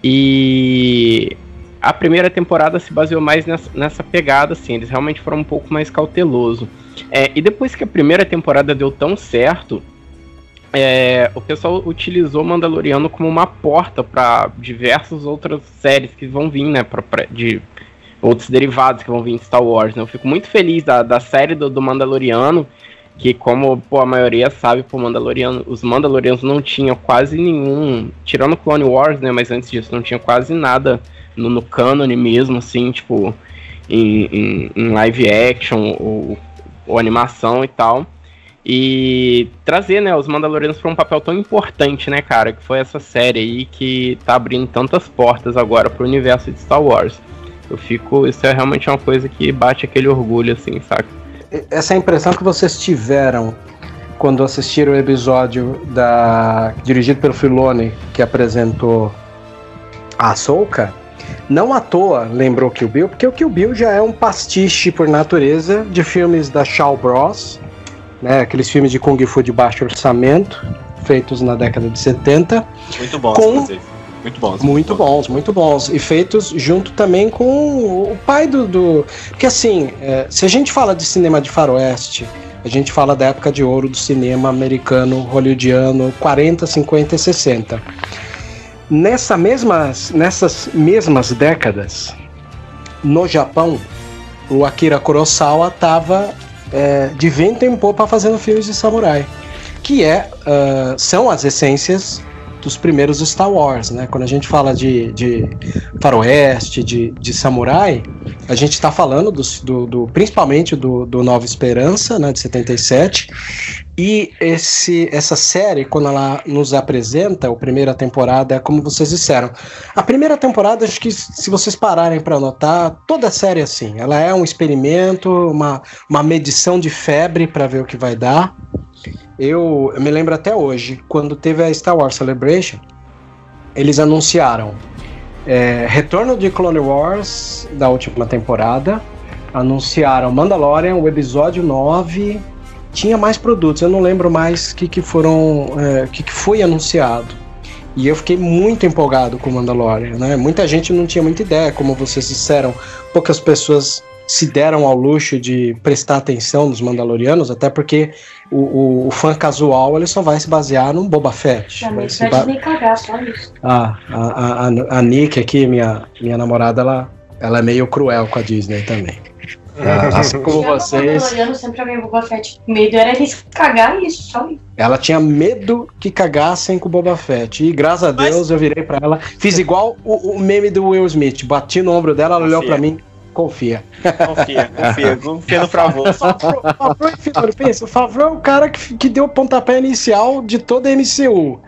E a primeira temporada se baseou mais nessa, nessa pegada, assim, eles realmente foram um pouco mais cauteloso. É, e depois que a primeira temporada deu tão certo, é, o pessoal utilizou Mandaloriano como uma porta para diversas outras séries que vão vir, né, pra, pra, de outros derivados que vão vir em Star Wars. Né? Eu fico muito feliz da, da série do, do Mandaloriano, que como pô, a maioria sabe, pô, Mandaloriano, os Mandalorianos não tinham quase nenhum, tirando Clone Wars, né, mas antes disso não tinha quase nada no, no cânone mesmo, assim, tipo, em, em, em live action ou, ou, animação e tal. E trazer, né, os Mandalorianos para um papel tão importante, né, cara, que foi essa série aí que tá abrindo tantas portas agora pro universo de Star Wars. Eu fico. Isso é realmente uma coisa que bate aquele orgulho, assim, saca? Essa é a impressão que vocês tiveram quando assistiram o episódio da dirigido pelo Filoni que apresentou a Ahsoka, não à toa lembrou Kill Bill, porque o Kill Bill já é um pastiche por natureza de filmes da Shaw Bros, né, aqueles filmes de Kung Fu de baixo orçamento, feitos na década de 70. Muito bons, com... Muito bons. Muito bons, muito bons. E feitos junto também com o pai do. do... Porque assim, é, se a gente fala de cinema de faroeste, a gente fala da época de ouro do cinema americano, hollywoodiano, 40, 50 e 60. Nessa mesmas, nessas mesmas décadas, no Japão, o Akira Kurosawa estava é, de vento em popa fazendo filmes de samurai, que é, uh, são as essências dos primeiros Star Wars, né? Quando a gente fala de, de faroeste, de, de samurai, a gente está falando do, do, do, principalmente do, do Nova Esperança, né, de 77, e esse, essa série, quando ela nos apresenta, a primeira temporada, é como vocês disseram. A primeira temporada, acho que se vocês pararem para notar, toda a série é assim. Ela é um experimento, uma, uma medição de febre para ver o que vai dar. Eu, eu me lembro até hoje, quando teve a Star Wars Celebration, eles anunciaram é, retorno de Clone Wars da última temporada, anunciaram Mandalorian, o episódio 9, tinha mais produtos, eu não lembro mais o que, que foram, é, que, que foi anunciado. E eu fiquei muito empolgado com Mandalorian, né? Muita gente não tinha muita ideia, como vocês disseram, poucas pessoas se deram ao luxo de prestar atenção nos Mandalorianos, até porque o, o, o fã casual ele só vai se basear no Boba Fett. Não, se ba... nem cagar, só isso. Ah, a, a, a, a Nick aqui, minha, minha namorada, ela, ela é meio cruel com a Disney também. Ah, assim como vocês. sempre alguém Boba Fett. Medo era eles cagar isso, só isso. Ela tinha medo que cagassem com o Boba Fett. E graças a Deus Mas... eu virei pra ela. Fiz igual o, o, meme do Will Smith. Bati no ombro dela, ela olhou pra mim. Confia. Confia, confia. Confia no Favreau. O Favreau é o cara que, que deu o pontapé inicial de toda a MCU.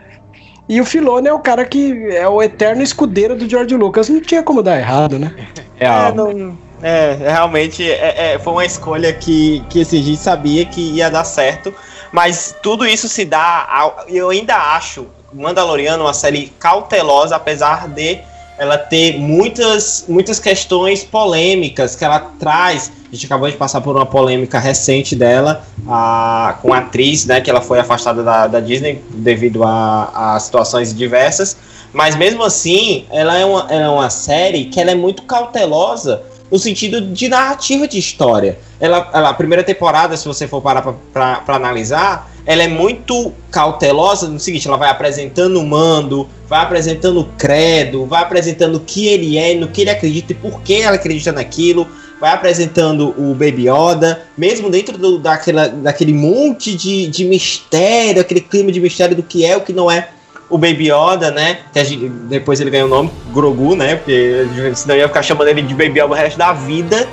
E o Filone é o cara que é o eterno escudeiro do George Lucas. Não tinha como dar errado, né? É, é, não, é realmente é, é, foi uma escolha que, que assim, a gente sabia que ia dar certo. Mas tudo isso se dá. Ao, eu ainda acho Mandaloriano uma série cautelosa, apesar de ela ter muitas, muitas questões polêmicas que ela traz. A gente acabou de passar por uma polêmica recente dela a, com a atriz, né, que ela foi afastada da, da Disney devido a, a situações diversas. Mas mesmo assim, ela é, uma, ela é uma série que ela é muito cautelosa no sentido de narrativa de história. Ela, ela a primeira temporada, se você for parar para analisar, ela é muito cautelosa no seguinte: ela vai apresentando o mando, vai apresentando o credo, vai apresentando o que ele é, no que ele acredita e por que ela acredita naquilo, vai apresentando o Baby Yoda, mesmo dentro do, daquela, daquele monte de, de mistério, aquele clima de mistério do que é o que não é o Baby Yoda, né? Gente, depois ele ganhou o nome Grogu, né? Porque senão ia ficar chamando ele de Baby Yoda o resto da vida.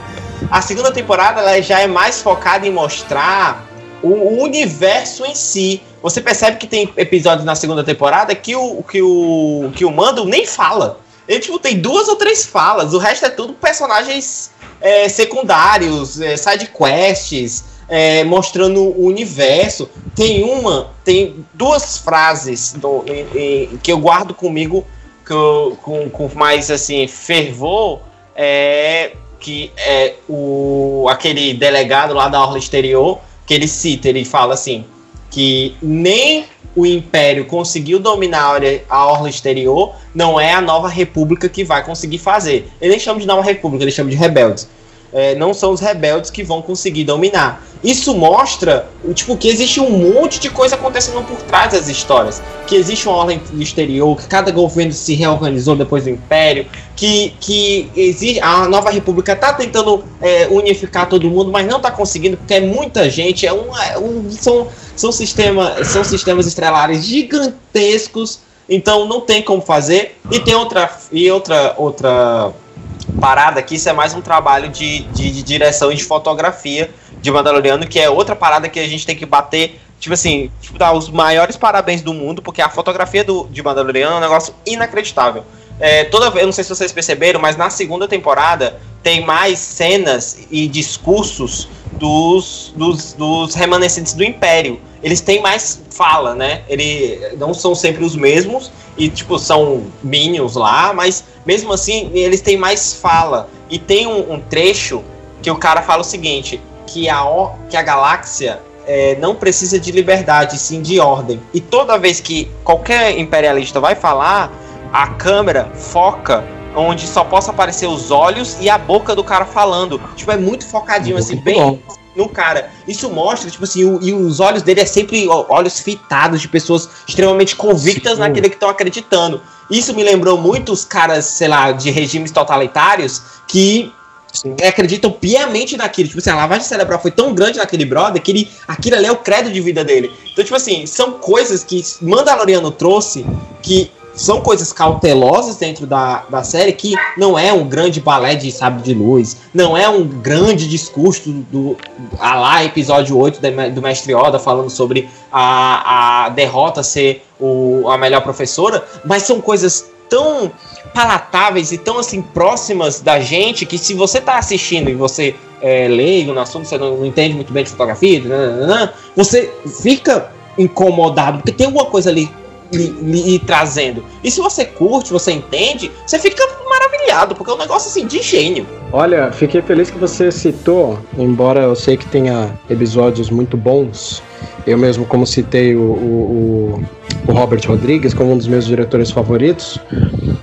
A segunda temporada ela já é mais focada em mostrar o universo em si. Você percebe que tem episódios na segunda temporada que o, que o, que o Mando nem fala. Ele tipo, tem duas ou três falas, o resto é tudo personagens é, secundários, é, side quests, é, mostrando o universo. Tem uma, tem duas frases do, em, em, que eu guardo comigo que eu, com, com mais assim fervor. É, que é o aquele delegado lá da orla exterior que ele cita, ele fala assim, que nem o Império conseguiu dominar a orla exterior, não é a nova república que vai conseguir fazer. Ele nem chama de nova república, ele chama de rebeldes é, não são os rebeldes que vão conseguir dominar. Isso mostra, tipo, que existe um monte de coisa acontecendo por trás das histórias. Que existe uma ordem exterior, que cada governo se reorganizou depois do Império, que, que existe, a nova república está tentando é, unificar todo mundo, mas não está conseguindo, porque é muita gente, é é um, são, são, sistema, são sistemas estrelares gigantescos, então não tem como fazer. E tem outra, e outra, outra parada que isso é mais um trabalho de, de, de, direção e de fotografia de Mandaloriano, que é outra parada que a gente tem que bater, tipo assim, tipo, dar os maiores parabéns do mundo, porque a fotografia do, de Mandaloriano é um negócio inacreditável. É, toda eu não sei se vocês perceberam, mas na segunda temporada tem mais cenas e discursos dos, dos, dos remanescentes do Império. Eles têm mais fala, né? Eles não são sempre os mesmos e, tipo, são minions lá, mas mesmo assim eles têm mais fala. E tem um, um trecho que o cara fala o seguinte: que a, que a galáxia é, não precisa de liberdade, sim de ordem. E toda vez que qualquer imperialista vai falar, a câmera foca onde só possa aparecer os olhos e a boca do cara falando. Tipo, é muito focadinho, assim, bem bom. no cara. Isso mostra, tipo assim, o, e os olhos dele é sempre olhos fitados de pessoas extremamente convictas Sim. naquilo que estão acreditando. Isso me lembrou muito os caras, sei lá, de regimes totalitários que Sim. acreditam piamente naquilo. Tipo assim, a lavagem cerebral foi tão grande naquele brother que ele, aquilo ali é o credo de vida dele. Então, tipo assim, são coisas que Mandaloriano trouxe que são coisas cautelosas dentro da, da série que não é um grande balé de sabre de luz, não é um grande discurso do, a lá episódio 8 do Mestre Oda falando sobre a, a derrota ser o, a melhor professora, mas são coisas tão palatáveis e tão assim próximas da gente que se você está assistindo e você é leigo no assunto, você não, não entende muito bem de fotografia, você fica incomodado, porque tem alguma coisa ali lhe, trazendo. E se você curte, você entende, você fica maravilhado, porque é um negócio assim de gênio. Olha, fiquei feliz que você citou, embora eu sei que tenha episódios muito bons. Eu mesmo, como citei o, o, o Robert Rodrigues como um dos meus diretores favoritos,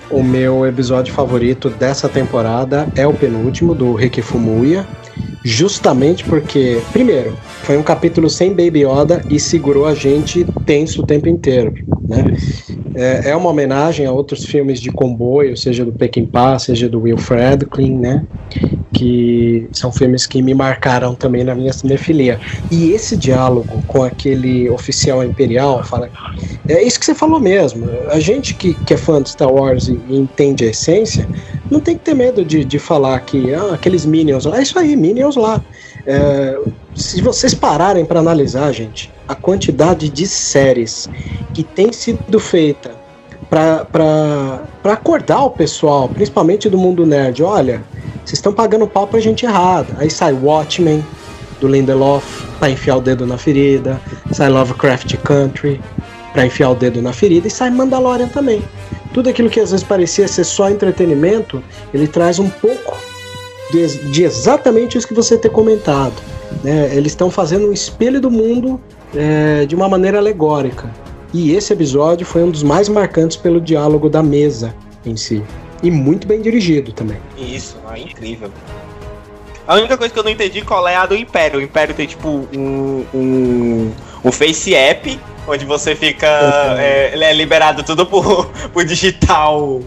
o meu episódio favorito dessa temporada é o penúltimo, do Rick Fumuya, justamente porque, primeiro, foi um capítulo sem Baby Yoda e segurou a gente tenso o tempo inteiro. Né? É, é uma homenagem a outros filmes de comboio, seja do Peckinpah, seja do Will Friedkin, né? Que são filmes que me marcaram também na minha cinefilia. E esse diálogo com aquele oficial imperial fala. É isso que você falou mesmo. A gente que, que é fã de Star Wars e, entende a essência, não tem que ter medo de, de falar que ah, aqueles Minions lá, é isso aí, Minions lá. É, se vocês pararem para analisar, gente, a quantidade de séries que tem sido feita para acordar o pessoal, principalmente do mundo nerd, olha, vocês estão pagando pau pra gente errada. Aí sai Watchmen, do Lindelof, pra enfiar o dedo na ferida, sai Lovecraft Country, pra enfiar o dedo na ferida, e sai Mandalorian também. tudo aquilo que às vezes parecia ser só entretenimento, ele traz um pouco de, de exatamente isso que você ter comentado. Né? Eles estão fazendo um espelho do mundo é, de uma maneira alegórica. E esse episódio foi um dos mais marcantes pelo diálogo da mesa em si. E muito bem dirigido também. Isso, é incrível. A única coisa que eu não entendi qual é a do Império. O Império tem tipo um, um, um Face App onde você fica é, é, liberado tudo por, por digital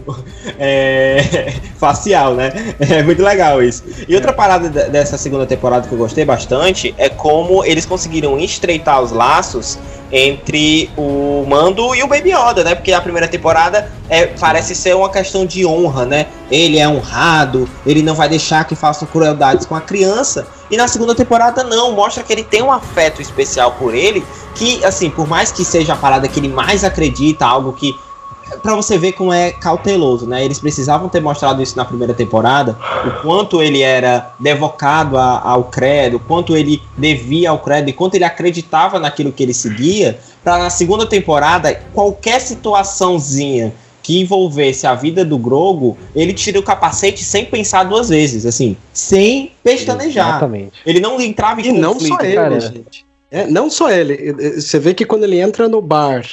é, facial, né? É muito legal isso. E outra parada dessa segunda temporada que eu gostei bastante é como eles conseguiram estreitar os laços entre o Mando e o Baby Yoda, né? Porque a primeira temporada é, parece ser uma questão de honra, né? Ele é honrado, ele não vai deixar que façam crueldades com a criança. E na segunda temporada não, mostra que ele tem um afeto especial por ele, que assim, por mais que seja a parada que ele mais acredita, algo que para você ver como é cauteloso, né? Eles precisavam ter mostrado isso na primeira temporada, o quanto ele era devocado a, ao credo, o quanto ele devia ao credo e quanto ele acreditava naquilo que ele seguia, para na segunda temporada qualquer situaçãozinha que envolvesse a vida do Grogo, ele tira o capacete sem pensar duas vezes, assim, sem pestanejar. Exatamente. Ele não entrava em e conflito. não só ele, cara. gente. É, não só ele. Você vê que quando ele entra no bar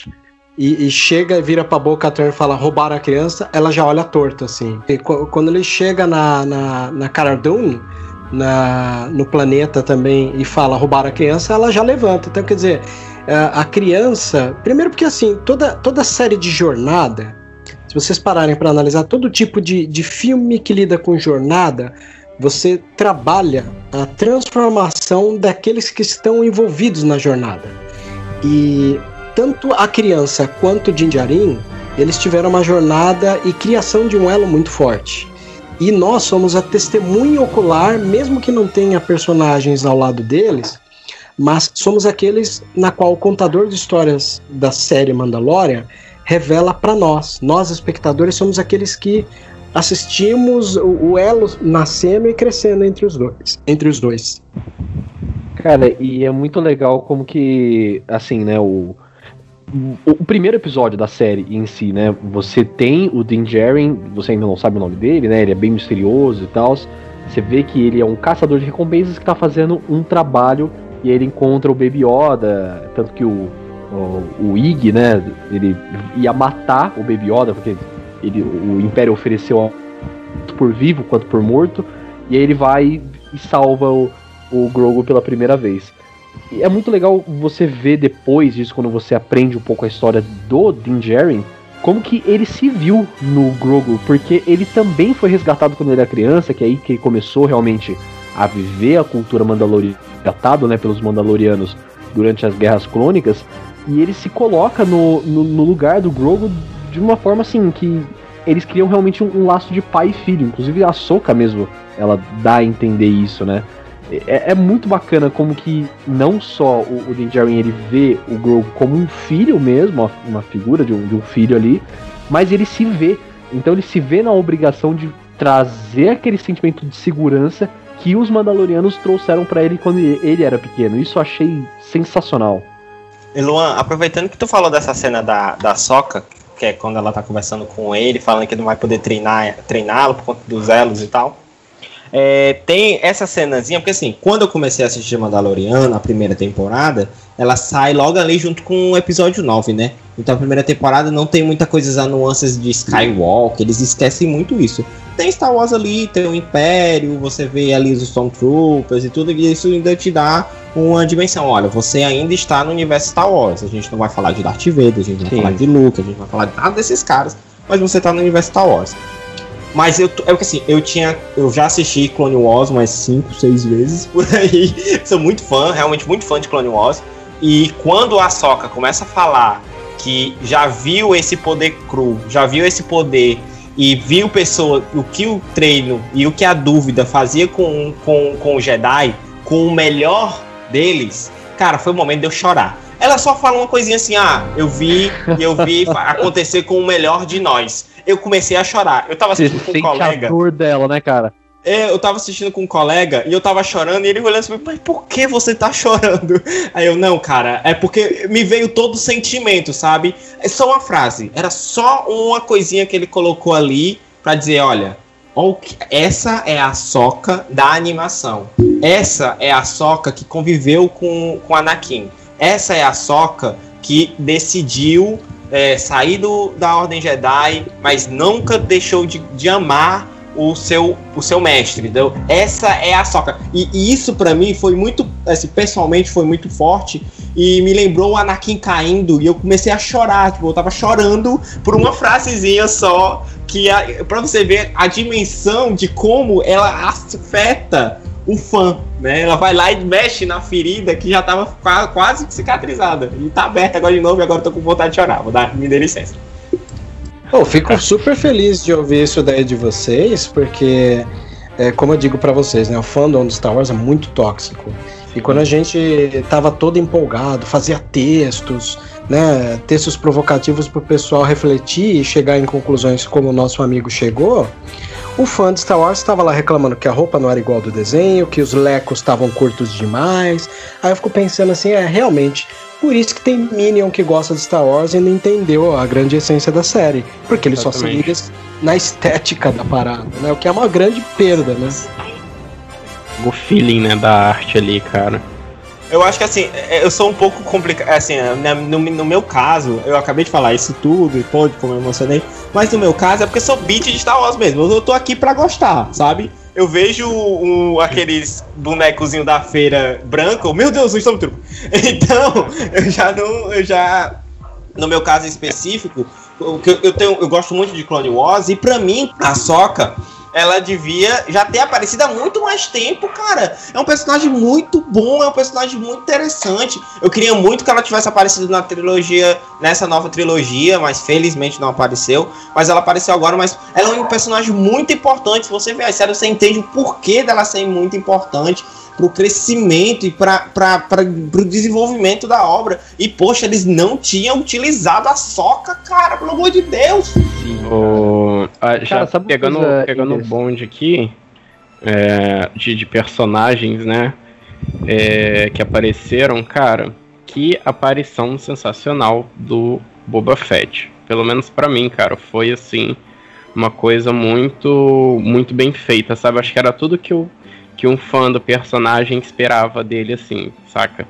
e, e, chega e vira pra boca a e fala roubar a criança, ela já olha torto, assim. E quando ele chega na, na, na na, no planeta também, e fala roubar a criança, ela já levanta. Então, quer dizer, é, a criança. Primeiro, porque assim, toda, toda série de jornada, se vocês pararem para analisar todo tipo de, de filme que lida com jornada, você trabalha a transformação daqueles que estão envolvidos na jornada. E tanto a criança quanto o Jinjarin, eles tiveram uma jornada e criação de um elo muito forte. E nós somos a testemunha ocular, mesmo que não tenha personagens ao lado deles, mas somos aqueles na qual o contador de histórias da série Mandalorian revela para nós. Nós, espectadores, somos aqueles que assistimos o elo nascendo e crescendo entre os dois. Entre os dois. Cara, e é muito legal como que, assim, né, o, o, primeiro episódio da série em si, né? Você tem o Din Djarin, você ainda não sabe o nome dele, né? Ele é bem misterioso e tal. Você vê que ele é um caçador de recompensas que tá fazendo um trabalho e ele encontra o Baby Yoda, tanto que o, o, o Ig, né? Ele ia matar o Baby Yoda porque ele, o Império ofereceu tanto por vivo quanto por morto e aí ele vai e salva o, o Grogu pela primeira vez. E é muito legal você ver depois disso, quando você aprende um pouco a história do Din Djarin, como que ele se viu no Grogu, porque ele também foi resgatado quando ele era criança, que é aí que ele começou realmente a viver a cultura mandaloriana, resgatado né, pelos Mandalorianos durante as Guerras Clônicas, e ele se coloca no, no, no lugar do Grogu de uma forma assim que eles criam realmente um, um, laço de pai e filho. Inclusive a Soka mesmo, ela dá a entender isso, né? É, é, muito bacana como que não só o, o Din Djarin ele vê o Grogu como um filho mesmo, uma, uma figura de um, de um filho ali, mas ele se vê. Então ele se vê na obrigação de trazer aquele sentimento de segurança que os Mandalorianos trouxeram para ele quando ele era pequeno. Isso eu achei sensacional. E Luan, aproveitando que tu falou dessa cena da, da Soca, que é quando ela tá conversando com ele, falando que não vai poder treinar treiná-lo por conta dos elos e tal. É, tem essa cenazinha, porque assim, quando eu comecei a assistir Mandaloriano, a primeira temporada, ela sai logo ali junto com o episódio 9, né? Então a primeira temporada não tem muita coisa, as nuances de Skywalker, eles esquecem muito isso. Tem Star Wars ali, tem o Império, você vê ali os Stormtroopers e tudo, e isso ainda te dá uma dimensão. Olha, você ainda está no universo Star Wars. A gente não vai falar de Darth Vader, a gente não vai falar de Luke, a gente não vai falar de nada desses caras, mas você está no universo Star Wars. Mas eu é que assim, eu tinha. Eu já assisti Clone Wars umas 5, 6 vezes por aí. Sou muito fã, realmente muito fã de Clone Wars. E quando a Soca começa a falar que já viu esse poder cru, já viu esse poder e viu pessoa, o que o treino e o que a dúvida fazia com, com, com o Jedi, com o melhor deles, cara, foi o momento de eu chorar. Ela só fala uma coisinha assim: ah, eu vi, eu vi acontecer com o melhor de nós eu comecei a chorar. Eu tava assistindo com um colega. A dor dela, né, cara? é, eu tava assistindo com um colega e eu tava chorando e ele olhando assim, mas por que você tá chorando? Aí eu, não, cara, é porque me veio todo o sentimento, sabe? É só uma frase, era só uma coisinha que ele colocou ali pra dizer, olha, essa é a soca da animação. Essa é a soca que conviveu com, com Anakin. Essa é a soca que decidiu é, sair do, da Ordem Jedi, mas nunca deixou de, de amar o seu, o seu mestre, entendeu? Essa é a soca. E, e isso para mim foi muito, assim, pessoalmente foi muito forte e me lembrou o Anakin caindo e eu comecei a chorar, tipo, eu tava chorando por uma frasezinha só que para você ver a dimensão de como ela afeta o fã, né? Ela vai lá e mexe na ferida que já tava quase cicatrizada e tá aberta agora de novo e agora tô com vontade de chorar. Vou dar, me dê licença. Eu fico super feliz de ouvir isso daí de vocês, porque, é, como eu digo para vocês, né, o fandom do Star Wars é muito tóxico. E quando a gente tava todo empolgado, fazia textos, né, textos provocativos para o pessoal refletir e chegar em conclusões como o nosso amigo chegou, o fã de Star Wars estava lá reclamando que a roupa não era igual do desenho, que os lecos estavam curtos demais. Aí eu fico pensando assim, é realmente por isso que tem Minion que gosta de Star Wars e não entendeu a grande essência da série. Porque ele Exatamente. só se liga na estética da parada, né? O que é uma grande perda, né? O feeling, né, da arte ali, cara. Eu acho que assim, é, eu sou um pouco complicado. Assim, né, no, no, meu caso, eu acabei de falar isso tudo e pode, como eu emocionei. Mas no meu caso é porque sou beat de Star Wars mesmo. Eu tô aqui pra gostar, sabe? eu vejo um, aqueles bonecozinho da feira branco, meu Deus, um Stormtrooper. Então, eu já não. Eu já. No meu caso específico, eu, eu, tenho, eu gosto muito de Clone Wars, e pra mim, a Soca ela devia já ter aparecido há muito mais tempo, cara. É um personagem muito bom, é um personagem muito interessante. Eu queria muito que ela tivesse aparecido na trilogia, nessa nova trilogia, mas felizmente não apareceu. Mas ela apareceu agora, mas ela é um personagem muito importante. Se você vê a série, você entende o porquê dela ser muito importante para o crescimento e para o desenvolvimento da obra. E, poxa, eles não tinham utilizado a soca, cara, pelo amor de Deus. O, a, já cara, pegando, pegando o bonde aqui é, de, de, personagens, né? É, que apareceram, cara, que aparição sensacional do Boba Fett. Pelo menos para mim, cara, foi assim uma coisa muito muito bem feita, sabe? Acho que era tudo que eu que um fã do personagem esperava dele, assim, saca?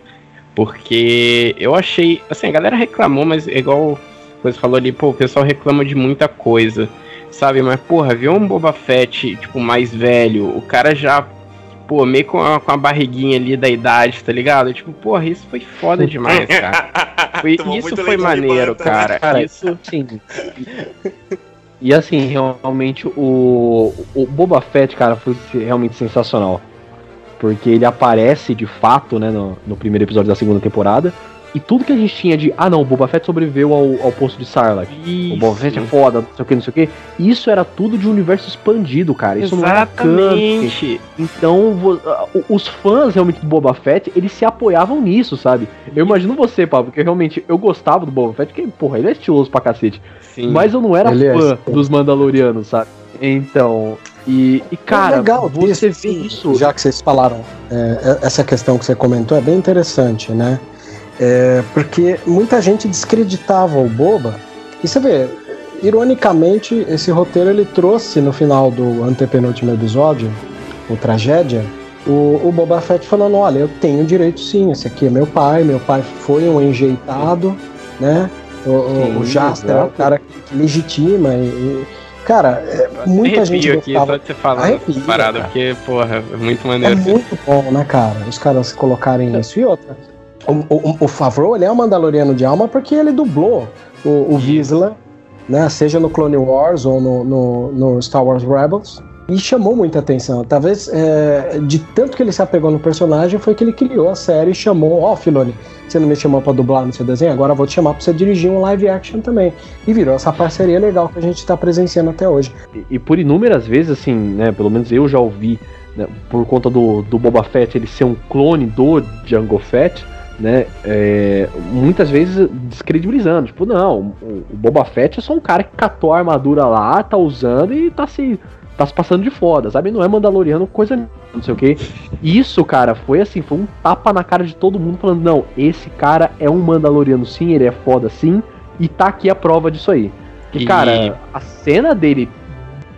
Porque eu achei. Assim, a galera reclamou, mas igual você falou ali, pô, o pessoal reclama de muita coisa, sabe? Mas, porra, viu um Boba Fett, tipo, mais velho, o cara já, pô, meio com a, com a barriguinha ali da idade, tá ligado? Tipo, porra, isso foi foda demais, cara. Foi, isso foi maneiro, cara. cara. Isso, sim. E assim, realmente o, o Boba Fett, cara, foi realmente sensacional. Porque ele aparece de fato, né, no, no primeiro episódio da segunda temporada. E tudo que a gente tinha de, ah não, o Boba Fett sobreviveu ao, ao posto de Sarlacc. O Boba Fett é foda, não sei o que, não sei o que. Isso era tudo de universo expandido, cara. Isso Exatamente. não era Então, os fãs realmente do Boba Fett, eles se apoiavam nisso, sabe? Eu imagino você, Pablo, porque realmente eu gostava do Boba Fett, porque, porra, ele é estiloso pra cacete. Sim. Mas eu não era ele é fã é dos Mandalorianos, sabe? Então, e, e cara, é legal, você vê isso. Já que vocês falaram, é, essa questão que você comentou é bem interessante, né? É, porque muita gente descreditava o Boba. E você vê, ironicamente, esse roteiro ele trouxe no final do antepenúltimo episódio, o Tragédia, o, o Boba Fett falando: olha, eu tenho direito sim, esse aqui é meu pai, meu pai foi um enjeitado, né? O, sim, o Jasper é o cara que legitima e, e Cara, é, muita gente aqui gostava. só de você falar Arrepio, parada, cara. porque, porra, é muito maneiro. É muito bom, né, cara? Os caras colocarem isso e outra. O, o, o Favreau, ele é um Mandaloriano de alma porque ele dublou o, o Vizsla, né? Seja no Clone Wars ou no, no, no Star Wars Rebels. E chamou muita atenção. Talvez é, de tanto que ele se apegou no personagem foi que ele criou a série e chamou, ó, oh, Filoni, você não me chamou para dublar no seu desenho, agora eu vou te chamar para você dirigir um live action também. E virou essa parceria legal que a gente está presenciando até hoje. E, e, por inúmeras vezes, assim, né, pelo menos eu já ouvi, né, por conta do, do Boba Fett ele ser um clone do Jango Fett, né? É, muitas vezes descredibilizando. Tipo, não, o, Boba Fett é só um cara que catou a armadura lá, tá usando e tá se tá se passando de foda, sabe? Não é Mandaloriano, coisa não sei o que. Isso, cara, foi assim, foi um tapa na cara de todo mundo falando, não, esse cara é um Mandaloriano sim, ele é foda sim, e tá aqui a prova disso aí. E- cara, a cena dele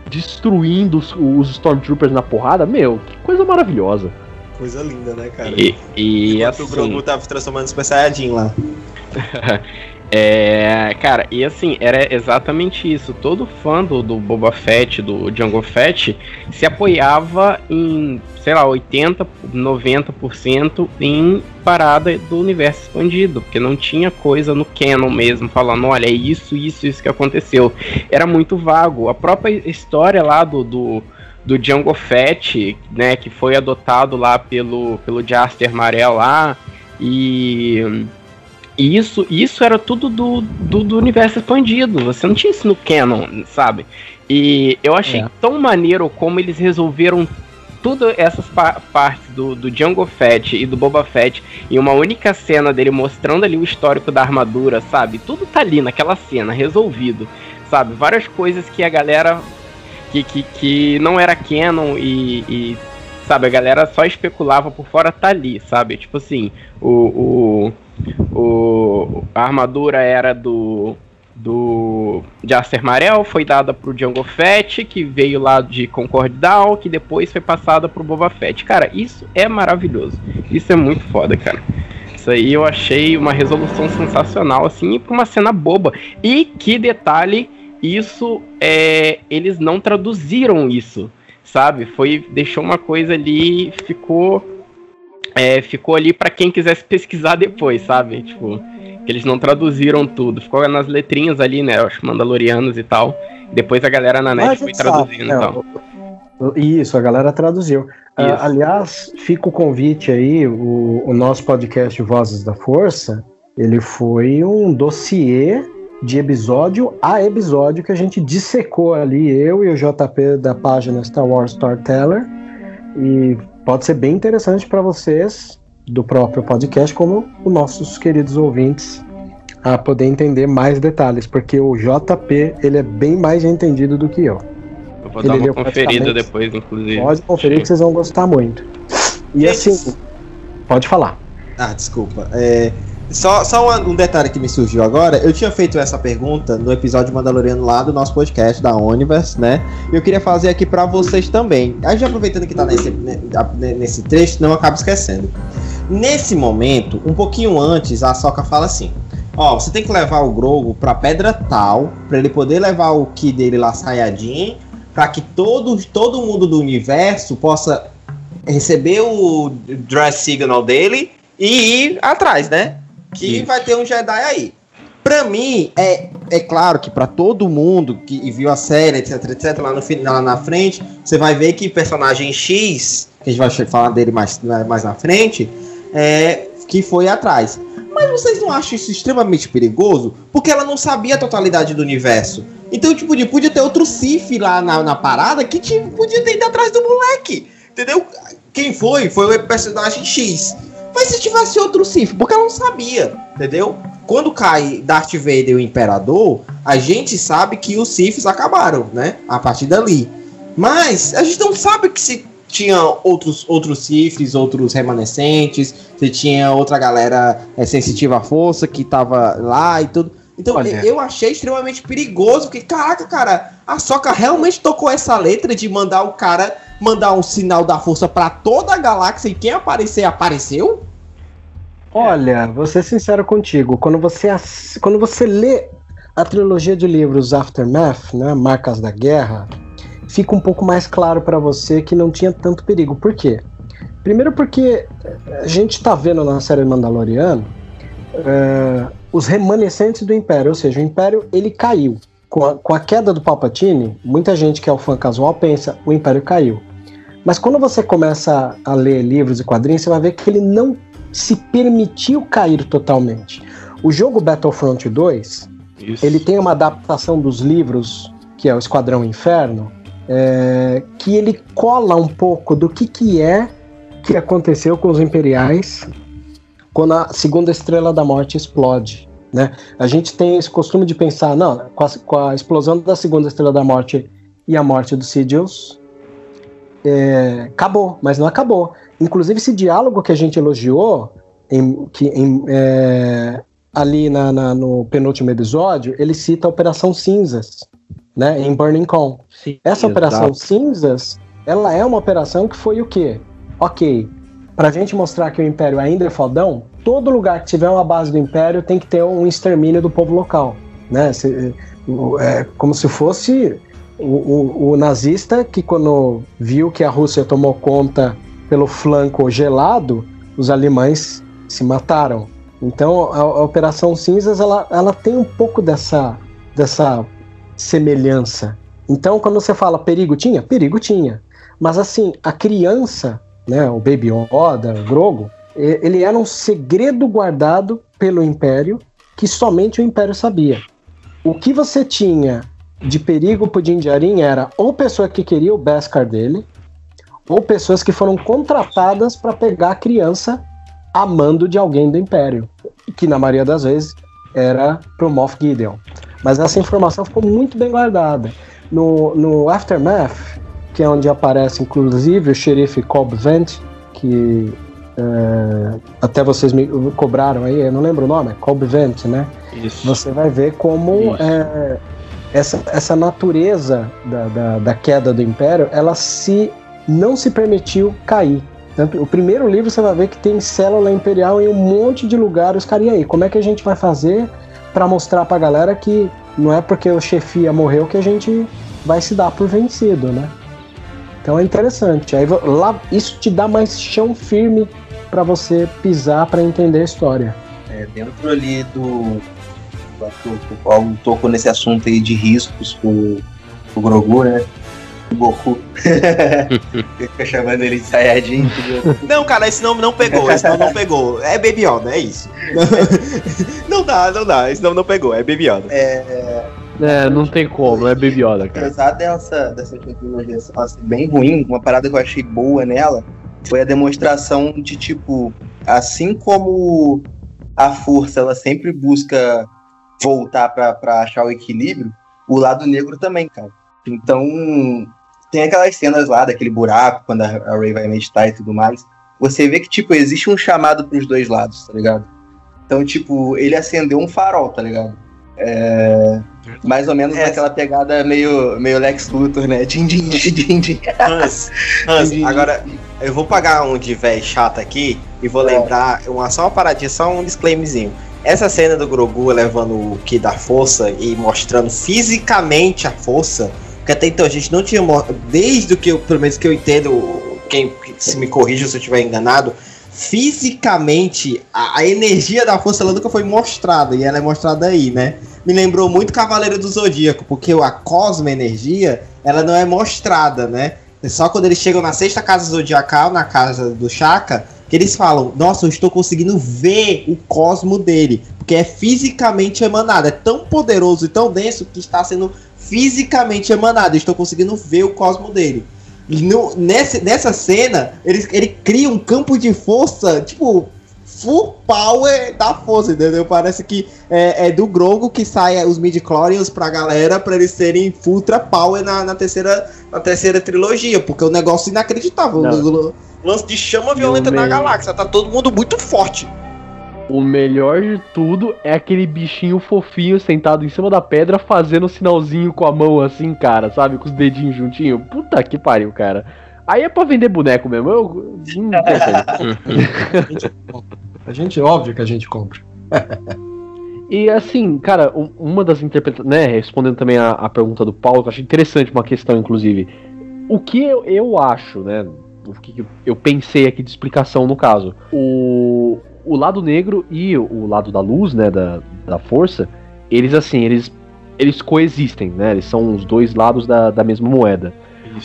destruindo os, os Stormtroopers na porrada, meu, que coisa maravilhosa. Coisa linda, né, cara? E, e Enquanto assim, o Grogu tava se transformando em Super Saiyajin lá. É, cara, e assim, era exatamente isso. Todo fã do, do Boba Fett, do Django Fett, se apoiava em, sei lá, 80, 90% em parada do universo expandido, porque não tinha coisa no canon mesmo, falando, olha, é isso, isso, isso que aconteceu. Era muito vago. A própria história lá do, do, do Django Fett, né, que foi adotado lá pelo, pelo Jaster Marel lá, e... E isso, isso era tudo do, do, do universo expandido. Você não tinha isso no canon, sabe? E eu achei É. tão maneiro como eles resolveram todas essas pa- partes do, do Django Fett e do Boba Fett em uma única cena dele mostrando ali o histórico da armadura, sabe? Tudo tá ali naquela cena, resolvido, sabe? Várias coisas que a galera que, que, que não era canon e, e, sabe, a galera só especulava por fora tá ali, sabe? Tipo assim, o, o, o a armadura era do do Jaster Marel, foi dada pro Django Fett, que veio lá de Concord Down, que depois foi passada pro Boba Fett. Cara, isso é maravilhoso. Isso é muito foda, cara. Isso aí eu achei uma resolução sensacional, assim, e pra uma cena boba. E que detalhe, isso é. Eles não traduziram isso, sabe? Foi. Deixou uma coisa ali, ficou. É, ficou ali pra quem quisesse pesquisar depois, sabe? Tipo, que eles não traduziram tudo. Ficou nas letrinhas ali, né? Eu acho, Mandalorianos e tal. Depois a galera na net Mas a foi sabe, traduzindo né, e tal. o- Isso, a galera traduziu. Ah, Isso. aliás, fica o convite aí, o, o nosso podcast Vozes da Força, ele foi um dossiê de episódio a episódio que a gente dissecou ali, eu e o JP da página Star Wars Storyteller, e pode ser bem interessante para vocês do próprio podcast, como os nossos queridos ouvintes a poder entender mais detalhes, porque o JP ele é bem mais entendido do que eu. Eu vou ele dar uma conferida depois, inclusive. Pode conferir que vocês vão gostar muito. E Gente, assim, pode falar. Ah, desculpa. É, só só um, um detalhe que me surgiu agora. Eu tinha feito essa pergunta no episódio Mandaloriano lá do nosso podcast, da Universe, né? E eu queria fazer aqui pra vocês também. Aí já aproveitando que tá nesse, né, nesse trecho, não acabo esquecendo. Nesse momento, um pouquinho antes, a Soca fala assim: Ó, você tem que levar o Grogo pra pedra tal, pra ele poder levar o Ki dele lá Sayajin, pra que todo, todo mundo do universo possa receber o dress signal dele e ir atrás, né? Que Isso. vai ter um Jedi aí. Pra mim, é, é claro que pra todo mundo que viu a série, etc, etc, lá no final, lá na frente, você vai ver que personagem X, que a gente vai falar dele mais, mais na frente, é, que foi atrás. Mas vocês não acham isso extremamente perigoso? Porque ela não sabia a totalidade do universo. Então, tipo, podia ter outro Sif lá na, na parada que tipo, podia ter ido atrás do moleque. Entendeu? Quem foi? Foi o personagem X. Mas se tivesse outro Sif, porque ela não sabia, entendeu? Quando cai Darth Vader e o Imperador, a gente sabe que os Siths acabaram, né? A partir dali. Mas a gente não sabe que se tinha outros outros Siths, outros remanescentes, se tinha outra galera é, sensitiva à força que tava lá e tudo. Então Olha. eu achei extremamente perigoso, porque caraca, cara, a Soca realmente tocou essa letra de mandar o cara mandar um sinal da força pra toda a galáxia e quem aparecer apareceu? Olha, vou ser sincero contigo. Quando você, quando você lê a trilogia de livros Aftermath, né, Marcas da Guerra, fica um pouco mais claro para você que não tinha tanto perigo. Por quê? Primeiro porque a gente tá vendo na série Mandaloriano eh, os remanescentes do Império, ou seja, o Império ele caiu. Com a, com a queda do Palpatine, muita gente que é o fã casual pensa o Império caiu. Mas quando você começa a ler livros e quadrinhos, você vai ver que ele não se permitiu cair totalmente. O jogo Battlefront 2, Isso. ele tem uma adaptação dos livros, que é o Esquadrão Inferno, é, que ele cola um pouco do que, que é que aconteceu com os Imperiais quando a segunda Estrela da Morte explode. Né? A gente tem esse costume de pensar, não, com a, com a explosão da segunda Estrela da Morte e a morte do Sidious, é, acabou, mas não acabou. Inclusive, esse diálogo que a gente elogiou, em, que, em, é, ali na, na, no penúltimo episódio, ele cita a Operação Cinzas, né, em Burning Con. Sim, Essa exato. Operação Cinzas, ela é uma operação que foi o quê? Ok, pra gente mostrar que o Império ainda é fodão, todo lugar que tiver uma base do Império tem que ter um extermínio do povo local, né? Se- o- é como se fosse o, o- o nazista que quando viu que a Rússia tomou conta pelo flanco gelado, os alemães se mataram. Então a, a Operação Cinzas ela, ela tem um pouco dessa, dessa semelhança. Então quando você fala perigo tinha, perigo tinha. Mas assim, a criança, né, o Baby Yoda, o Grogo, ele era um segredo guardado pelo Império que somente o Império sabia. O que você tinha de perigo pro Din Djarin era ou pessoa que queria o Beskar dele, ou pessoas que foram contratadas para pegar a criança a mando de alguém do Império, que na maioria das vezes era pro Moff Gideon. Mas essa informação ficou muito bem guardada. No, no Aftermath, que é onde aparece inclusive o xerife Cobb Vent, que é, até vocês me cobraram aí, eu não lembro o nome, é Cobb Vent, né? Isso. Você vai ver como é, essa, essa natureza da, da, da queda do Império, ela se não se permitiu cair. Tanto, o primeiro livro você vai ver que tem célula imperial em um monte de lugares. Cara, e aí, como é que a gente vai fazer para mostrar pra galera que não é porque o chefia morreu que a gente vai se dar por vencido, né? Então é interessante. Aí lá isso te dá mais chão firme para você pisar para entender a história. É, dentro ali do. Paulo tocou nesse assunto aí de riscos com o Grogu, né? O Goku. Fica chamando ele de Saiyajin. entendeu? Não, cara, esse nome não pegou, esse nome não pegou. É Baby Yoda, é isso. Não dá, não dá, esse nome não pegou, é Baby Yoda. É, É, não tem como, é Baby Yoda, cara. apesar dessa, dessa tecnologia ser bem ruim, uma parada que eu achei boa nela foi a demonstração de, tipo, assim como a força ela sempre busca voltar pra achar o equilíbrio, o lado negro também, cara. Então, tem aquelas cenas lá daquele buraco, quando a Ray vai meditar e tudo mais. Você vê que, tipo, existe um chamado pros dois lados, tá ligado? Então, tipo, ele acendeu um farol, tá ligado? É, mais ou menos É. naquela pegada meio, meio Lex Luthor, né? Din, din, din, din, din. Hans, Hans, Entendi. agora eu vou pagar um de véi chato aqui e vou É. lembrar uma, só uma paradinha, só um disclaimerzinho. Essa cena do Grogu levando o Ki da força e mostrando fisicamente a força, porque até então a gente não tinha desde que eu, pelo menos que eu entendo, quem se me corrija se eu estiver enganado, fisicamente a, a energia da força ela nunca foi mostrada e ela é mostrada aí, né? Me lembrou muito Cavaleiro do Zodíaco, porque a cosmo energia ela não é mostrada, né? Só quando eles chegam na sexta casa zodiacal, na casa do Chaka, que eles falam: Nossa, eu estou conseguindo ver o cosmo dele. Porque é fisicamente emanado. É tão poderoso e tão denso que está sendo fisicamente emanado. Eu estou conseguindo ver o cosmo dele. No- nesse, nessa cena, ele, ele cria um campo de força, tipo, full power da força, entendeu? Parece que é, é do Grogo que sai os midi-chlorians pra galera pra eles serem ultra power na, na terceira, na terceira trilogia, porque é um negócio inacreditável. Não. Lance de chama violenta na galáxia, tá todo mundo muito forte. O melhor de tudo é aquele bichinho fofinho sentado em cima da pedra fazendo sinalzinho com a mão assim, cara, sabe? Com os dedinhos juntinho. Puta que pariu, cara. Aí é pra vender boneco mesmo. Eu. Hum. A gente, óbvio que a gente compra. E assim, cara, um- uma das interpretações, né, respondendo também a, a pergunta do Paulo, que eu achei interessante uma questão, inclusive. O que eu, eu acho, né, o que eu- pensei aqui de explicação no caso, o, o lado negro e o lado da luz, né, da, da força, eles assim, eles, eles coexistem, né, eles são os dois lados da, da mesma moeda.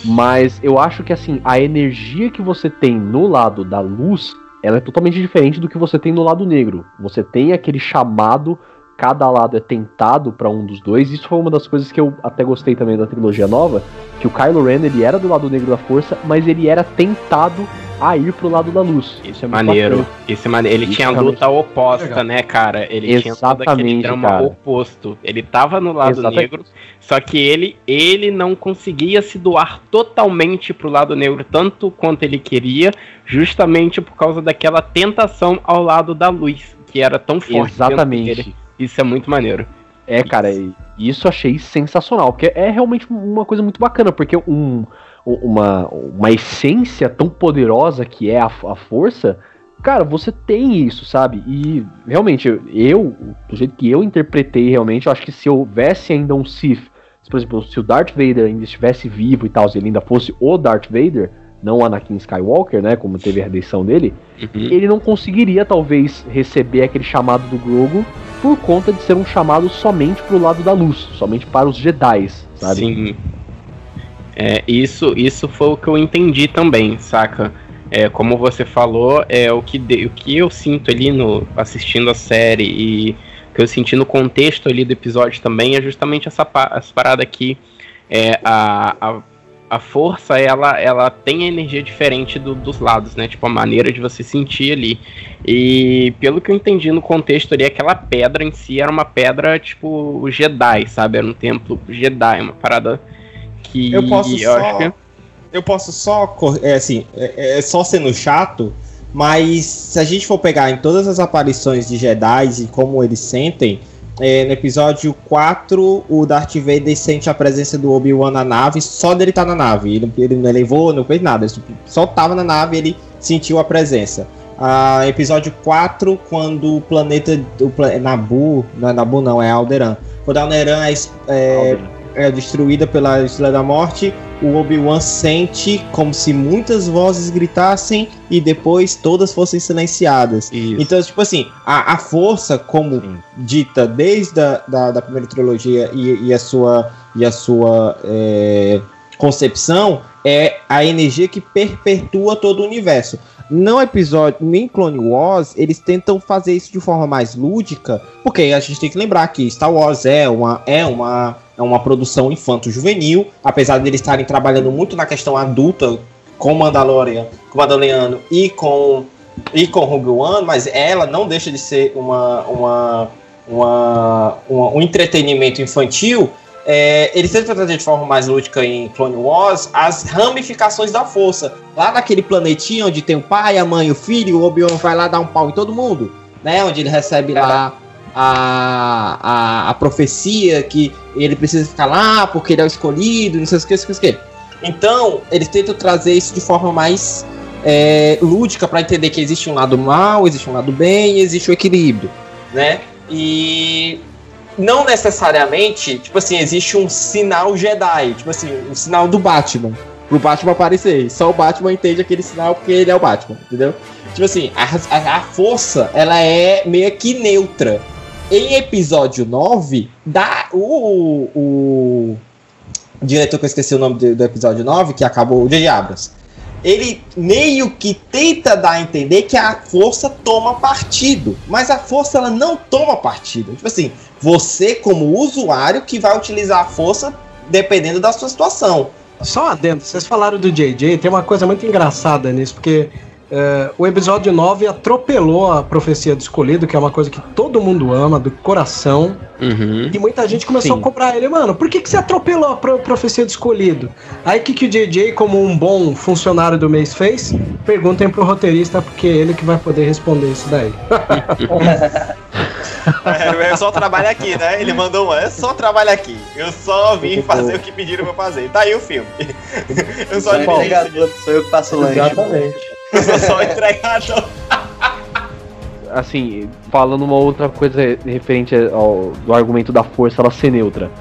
Mas eu acho que assim, a energia que você tem no lado da luz, ela é totalmente diferente do que você tem no lado negro. Você tem aquele chamado, cada lado é tentado pra um dos dois. Isso foi uma das coisas que eu até gostei também da trilogia nova, que o Kylo Ren ele era do lado negro da força, mas ele era tentado a ir pro lado da luz. Isso é Maneiro. bacana. Esse é maneiro. Ele Isso tinha a luta oposta, legal. né, cara? Ele tinha todo aquele Exatamente, drama cara. oposto. Ele tava no lado Exatamente. negro, só que ele, ele não conseguia se doar totalmente pro lado negro, tanto quanto ele queria, justamente por causa daquela tentação ao lado da luz, que era tão forte. Exatamente. Isso é muito maneiro. É, cara, isso achei sensacional, porque é realmente uma coisa muito bacana, porque um, uma, uma essência tão poderosa que é a, a força, cara, você tem isso, sabe? E realmente, eu, do jeito que eu interpretei realmente, eu acho que se houvesse ainda um Sith, por exemplo, se o Darth Vader ainda estivesse vivo e tal, se ele ainda fosse o Darth Vader, não o Anakin Skywalker, né, como teve a redenção dele, Uhum. ele não conseguiria talvez receber aquele chamado do Grogu por conta de ser um chamado somente pro lado da luz, somente para os Jedi, sabe? Sim. É, isso, isso foi o que eu entendi também, saca? É, como você falou, é o que, de- o que eu sinto ali no assistindo a série e o que eu senti no contexto ali do episódio também é justamente essa, essa parada aqui. É, a, a, a força, ela, ela tem energia diferente do- dos lados, né? Tipo, a maneira de você sentir ali. E pelo que eu entendi no contexto ali, aquela pedra em si era uma pedra, tipo, Jedi, sabe? Era um templo Jedi, uma parada que Eu posso eu só. acho que Eu posso só. É assim, é, é só sendo chato, mas se a gente for pegar em todas as aparições de Jedi e como eles sentem, é, no episódio 4, o Darth Vader sente a presença do Obi-Wan na nave, só dele estar na nave. Ele, ele não levou, não fez nada, ele só tava na nave ele sentiu a presença. Ah, episódio 4, quando o planeta. O Nabu. Não é Nabu, não, é Alderan. Quando Alderan é, é, é destruída pela Estrela da Morte, o Obi-Wan sente como se muitas vozes gritassem e depois todas fossem silenciadas. Isso. Então, tipo assim, a, a força, como Sim. dita desde a da, da primeira trilogia e, e a sua, e a sua é, concepção, é a energia que perpetua todo o universo. No episódio, em Clone Wars, eles tentam fazer isso de forma mais lúdica, porque a gente tem que lembrar que Star Wars é uma, é uma, é uma produção infanto-juvenil, apesar de eles estarem trabalhando muito na questão adulta com Mandalorian, com Mandaloriano e com e com Rogue One, mas ela não deixa de ser uma, uma, uma, uma- um entretenimento infantil. É, eles tentam trazer de forma mais lúdica em Clone Wars as ramificações da força. Lá naquele planetinha onde tem o pai, a mãe e o filho, o Obi-Wan vai lá dar um pau em todo mundo, né? Onde ele recebe lá a, a, a profecia que ele precisa ficar lá porque ele é o escolhido, não sei o que, não sei o que. Então, eles tentam trazer isso de forma mais é, lúdica para entender que existe um lado mal, existe um lado bem existe o equilíbrio, né? E não necessariamente, tipo assim, existe um sinal Jedi, tipo assim, um sinal do Batman. Pro Batman aparecer. Só o Batman entende aquele sinal porque ele é o Batman, entendeu? Tipo assim, a, a, a força, ela é meio que neutra. Em episódio 9, dá o, o, o diretor que eu esqueci o nome do, do episódio 9, que acabou, o J.J. Abrams, ele meio que tenta dar a entender que a força toma partido, mas a força ela não toma partido. Tipo assim, você como usuário que vai utilizar a força dependendo da sua situação. Só adendo, vocês falaram do JJ, tem uma coisa muito engraçada nisso, porque é, o episódio 9 atropelou a profecia do escolhido, que é uma coisa que todo mundo ama, do coração, Uhum. e muita gente começou Sim. a cobrar ele, mano, por que, que você atropelou a pro- profecia do escolhido? Aí o que, que o JJ, como um bom funcionário do mês, fez? Perguntem pro roteirista, porque é ele que vai poder responder isso daí. É, eu só trabalho aqui, né? Ele mandou uma, eu só trabalho aqui. Eu só vim fazer o que pediram pra fazer. Tá aí o filme. Eu só entregador, sou eu que passo o lanche. Eu sou só entregador. Assim, falando uma outra coisa referente ao do argumento da força ela ser neutra.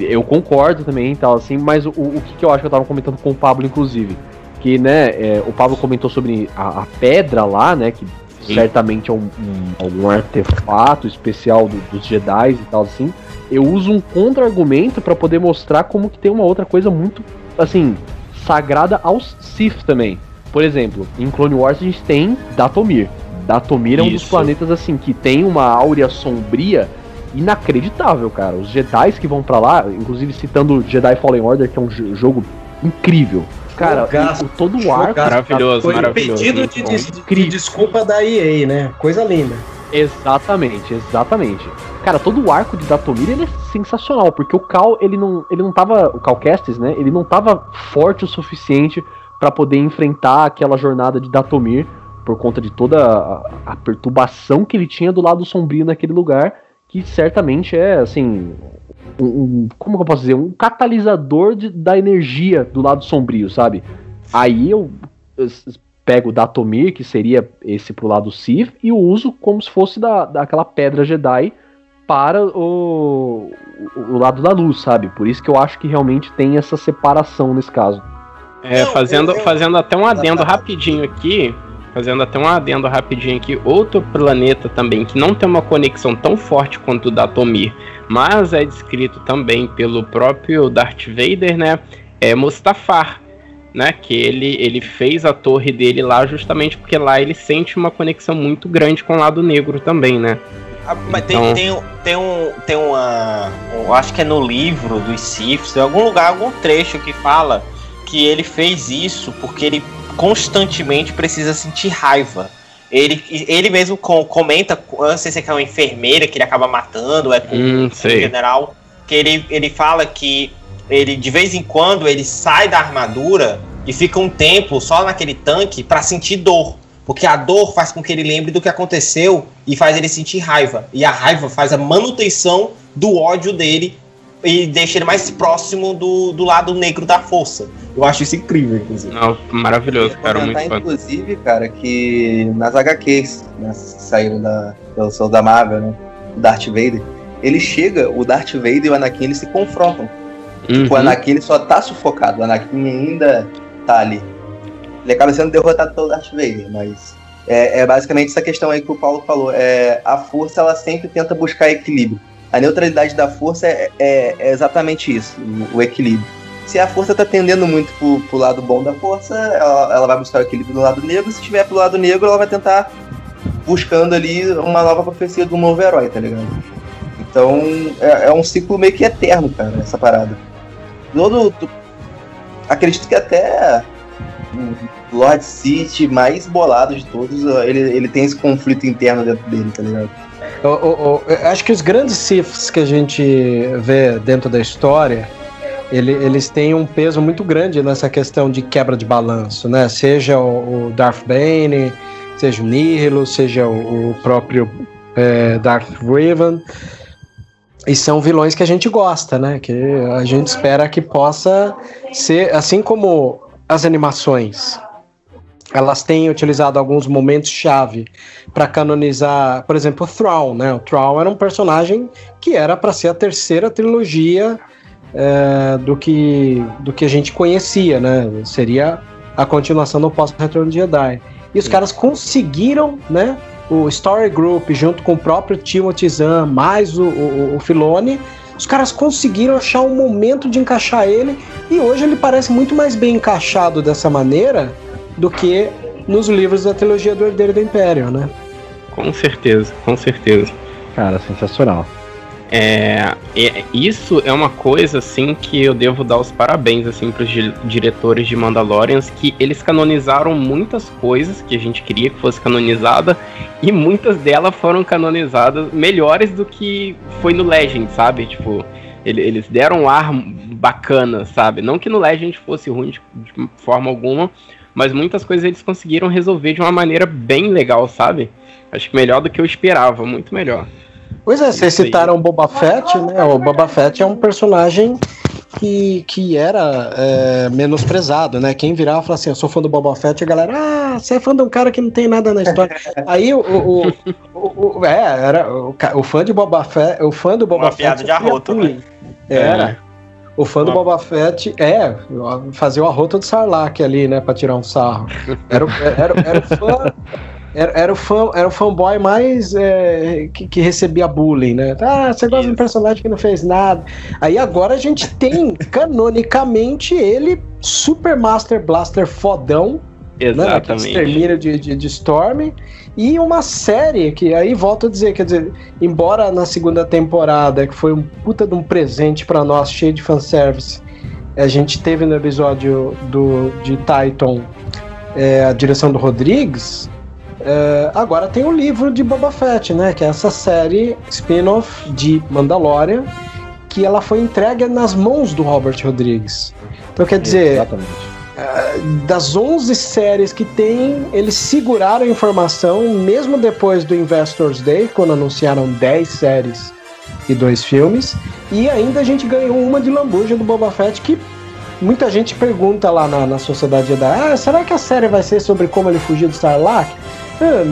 Eu concordo também e tal, assim, mas o, o que, que eu acho que eu tava comentando com o Pablo, inclusive. Que, né, é, o Pablo comentou sobre a, a pedra lá, né, que Sim. certamente é um, um- algum artefato especial do- dos Jedi e tal, assim. Eu uso um contra-argumento pra poder mostrar como que tem uma outra coisa muito, assim, sagrada aos Sith também. Por exemplo, em Clone Wars a gente tem Datomir. Datomir é um dos Isso. planetas, assim, que tem uma áurea sombria inacreditável, cara. Os Jedi que vão pra lá, inclusive citando Jedi Fallen Order, que é um jo- jogo incrível. Cara, Jogaço. o- todo o arco. Maravilhoso, Foi maravilhoso. pedido de, de- de desculpa da EA, né? Coisa linda. Exatamente, exatamente. Cara, todo o arco de Datomir ele é sensacional, porque o Cal, ele não, ele não tava, o Cal Kestis, né, ele não tava forte o suficiente pra poder enfrentar aquela jornada de Datomir por conta de toda a, perturbação que ele tinha do lado sombrio naquele lugar, que certamente é, assim, um, um- como eu posso dizer, um catalisador de- da energia do lado sombrio, sabe? Aí eu, eu pego o Datomir, que seria esse pro lado Sith, e o uso como se fosse da, daquela pedra Jedi para o, o lado da luz, sabe? Por isso que eu acho que realmente tem essa separação nesse caso. É, Não, fazendo, eu- eu- fazendo até um adendo Exatamente. rapidinho aqui. Fazendo até um adendo rapidinho aqui. Outro planeta também que não tem uma conexão tão forte quanto o da Tomir, mas é descrito também pelo próprio Darth Vader, né? É Mustafar. Né, que ele, ele fez a torre dele lá justamente porque lá ele sente uma conexão muito grande com o lado negro também, né? Ah, Mas tem, Então- tem, tem um. Tem uma. Eu acho que é no livro dos Siths, em algum lugar, algum trecho que fala que ele fez isso porque ele constantemente precisa sentir raiva. Ele, ele mesmo com- comenta, não sei se é que é uma enfermeira que ele acaba matando, é com Hum, um general, que ele, ele fala que ele de vez em quando ele sai da armadura e fica um tempo só naquele tanque pra sentir dor. Porque a dor faz com que ele lembre do que aconteceu e faz ele sentir raiva. E a raiva faz a manutenção do ódio dele e deixa ele mais próximo do, do lado negro da força. Eu acho isso incrível, inclusive. Não, maravilhoso, cara, muito comentar, fã. inclusive, cara, que nas HQs, né, que saíram da, pelo seu da Marvel, né? O Darth Vader, ele chega, o Darth Vader e o Anakin eles se confrontam. Uhum. O Anakin ele só tá sufocado, o Anakin ainda tá ali. Ele acaba sendo derrotado pelo Darth Vader, mas é, é basicamente essa questão aí que o Paulo falou. É, a força ela sempre tenta buscar equilíbrio. A neutralidade da força é, é- é exatamente isso, o, equilíbrio. Se a força tá tendendo muito pro, pro lado bom da força, ela, ela vai buscar o equilíbrio do lado negro. Se tiver pro lado negro, ela vai tentar buscando ali uma nova profecia do novo herói, tá ligado? Então é, é um ciclo meio que eterno, cara, essa parada. Todo, tu- acredito que até o Lord City mais bolado de todos, ele, ele tem esse conflito interno dentro dele, tá ligado? Eu acho que os grandes Siths que a gente vê dentro da história, ele- eles têm um peso muito grande nessa questão de quebra de balanço, né? Seja o, o Darth Bane, seja o Nihilo, seja o, o próprio é, Darth Revan. E são vilões que a gente gosta, né? Que a gente espera que possa ser, assim como as animações, elas têm utilizado alguns momentos chave para canonizar, por exemplo, o Thrawn, né? O Thrawn era um personagem que era para ser a terceira trilogia é, do, que, do que a gente conhecia, né? Seria a continuação do pós-retorno de Jedi. E os caras conseguiram, né? O Story Group, junto com o próprio Timothy Zahn, mais o, o, o Filoni, os caras conseguiram achar um momento de encaixar ele e hoje ele parece muito mais bem encaixado dessa maneira do que nos livros da trilogia do Herdeiro do Império, né? Com certeza, com certeza. Cara, sensacional. É, é- isso é uma coisa assim que eu devo dar os parabéns assim para os diretores de Mandalorians que eles canonizaram muitas coisas que a gente queria que fosse canonizada e muitas delas foram canonizadas melhores do que foi no Legend, sabe? Tipo, ele- eles deram um ar bacana, sabe? Não que no Legend fosse ruim de, de forma alguma, mas muitas coisas eles conseguiram resolver de uma maneira bem legal, sabe? Acho que melhor do que eu esperava, muito melhor. Pois é, vocês citaram o Boba Fett, né? O Boba Fett é um personagem que, que era é, menosprezado, né? Quem virava e falava assim, eu sou fã do Boba Fett, a galera, ah, você é fã de um cara que não tem nada na história. Aí o, o, o- o- é, era o, o fã de Boba Fett, o fã do Boba Uma Fett. piada de sofria arroto, né? Era. O fã do Uma- Boba Fett, é, fazer o arroto do Sarlacc ali, né, pra tirar um sarro. Era, o- era, era o fã. Era, era o fã, era o fanboy mais é, que, que recebia bullying, né? Ah, você gosta de um personagem que não fez nada. Aí agora a gente tem, canonicamente, ele, Super Master Blaster fodão, né? Exatamente. extermínio de, de, de Storm. E uma série que aí volto a dizer, quer dizer, embora na segunda temporada, que foi um puta de um presente pra nós, cheio de fanservice, A gente teve no episódio do, de Titan é, a direção do Rodrigues. É, agora tem o livro de Boba Fett, né? Que é essa série spin-off de Mandalorian, que ela foi entregue nas mãos do Robert Rodrigues. Então quer dizer, Exatamente. É, das 11 séries que tem, eles seguraram a informação mesmo depois do Investors Day, quando anunciaram 10 séries e dois filmes. E ainda a gente ganhou uma de lambuja do Boba Fett que muita gente pergunta lá na, na Sociedade Jedi, ah, será que a série vai ser sobre como ele fugiu do Sarlacc? Ah,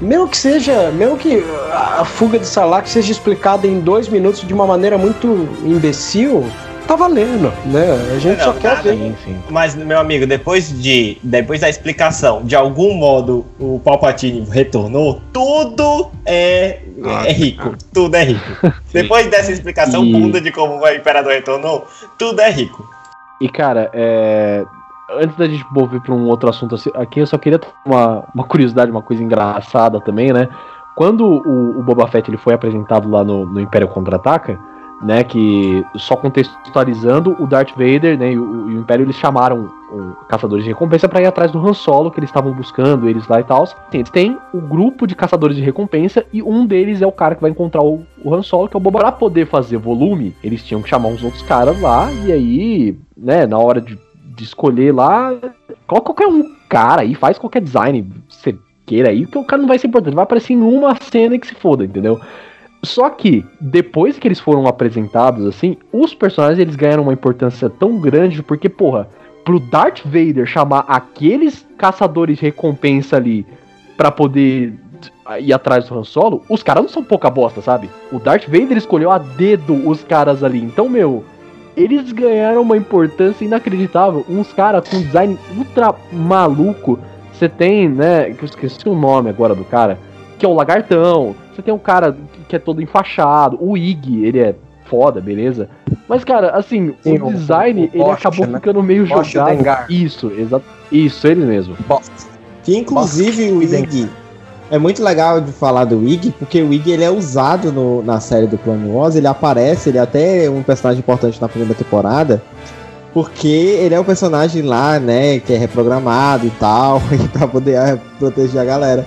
mesmo que seja, mesmo que a fuga de Sarlacc seja explicada em dois minutos de uma maneira muito imbecil, tá valendo, né? A gente Não, só quer nada. ver. Sim. Mas, meu amigo, depois de depois da explicação, de algum modo o Palpatine retornou, tudo é, Ah, é rico. Tudo é rico. Depois dessa explicação E- bunda de como o Imperador retornou, tudo é rico. E, cara, é, antes da gente mover para um outro assunto assim, aqui, eu só queria uma, uma curiosidade, uma coisa engraçada também, né? Quando o, o Boba Fett ele foi apresentado lá no, no Império Contra-Ataca, né? Que só contextualizando o Darth Vader, né? E o, e o Império eles chamaram o caçadores de recompensa para ir atrás do Han Solo, que eles estavam buscando eles lá e tal. Eles têm o grupo de caçadores de recompensa e um deles é o cara que vai encontrar o, o Han Solo, que é o Boba. Pra poder fazer volume, eles tinham que chamar uns outros caras lá e aí, né? Na hora de, de escolher lá, coloca qualquer um cara aí, faz qualquer design você queira aí, que o cara não vai ser importante, vai aparecer em uma cena que se foda, entendeu? Só que, depois que eles foram apresentados, assim, os personagens eles ganharam uma importância tão grande, porque, porra, pro Darth Vader chamar aqueles caçadores de recompensa ali pra poder ir atrás do Han Solo, os caras não são pouca bosta, sabe? O Darth Vader escolheu a dedo os caras ali. Então, meu, eles ganharam uma importância inacreditável. Uns caras com design ultra maluco. Você tem, né? Que eu esqueci o nome agora do cara. Que é o Lagartão. Você tem um cara que é todo enfaixado. O Ig, ele é foda, beleza? Mas, cara, assim, Sim, o o- design, o ele Bosch, acabou né? ficando meio Bosch jogado. Dengar. Isso, exato. Isso, ele mesmo. Que inclusive o Ig é muito legal de falar do Ig, porque o Ig ele é usado no- na série do Clone Wars, ele aparece, ele é até um personagem importante na primeira temporada, porque ele é um personagem lá, né, que é reprogramado e tal, e pra poder eh, proteger a galera.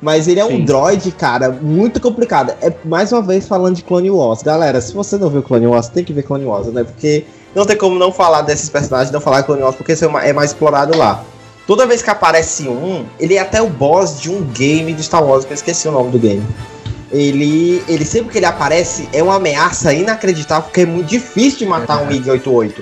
Mas ele é um Sim. droid, cara, muito complicado. É mais uma vez falando de Clone Wars. Galera, se você não viu Clone Wars, tem que ver Clone Wars, né? Porque não tem como não falar desses personagens, não falar de Clone Wars, porque isso é é mais explorado lá. Toda vez que aparece um, ele é até o boss de um game de Star Wars, que eu esqueci o nome do game. Ele, ele sempre que ele aparece é uma ameaça inacreditável, porque é muito difícil de matar um IG-88.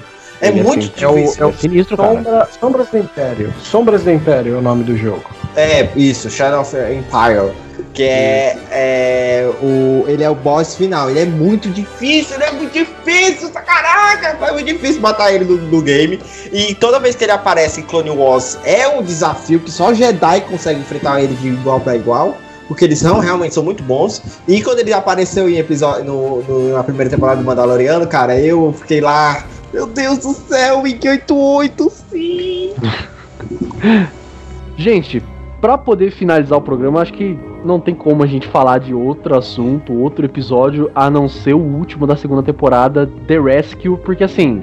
É Ele é muito assim, É o, difícil. é o Sinistro, cara. Sombra, Sombras do Império. Sombras do Império é o nome do jogo. É, isso, Shadow of Empire. Que é, é o. Ele é o boss final. Ele é muito difícil, ele é muito difícil, caraca! É muito difícil matar ele do, do game. E toda vez que ele aparece em Clone Wars é um desafio que só Jedi consegue enfrentar ele de igual para igual. Porque eles são, realmente são muito bons. E quando ele apareceu em episódio no, no- na primeira temporada do Mandaloriano, cara, eu fiquei lá. Meu Deus do céu, Wiki 88, sim! Gente, pra poder finalizar o programa, acho que não tem como a gente falar de outro assunto, outro episódio, a não ser o último da segunda temporada, The Rescue, porque assim,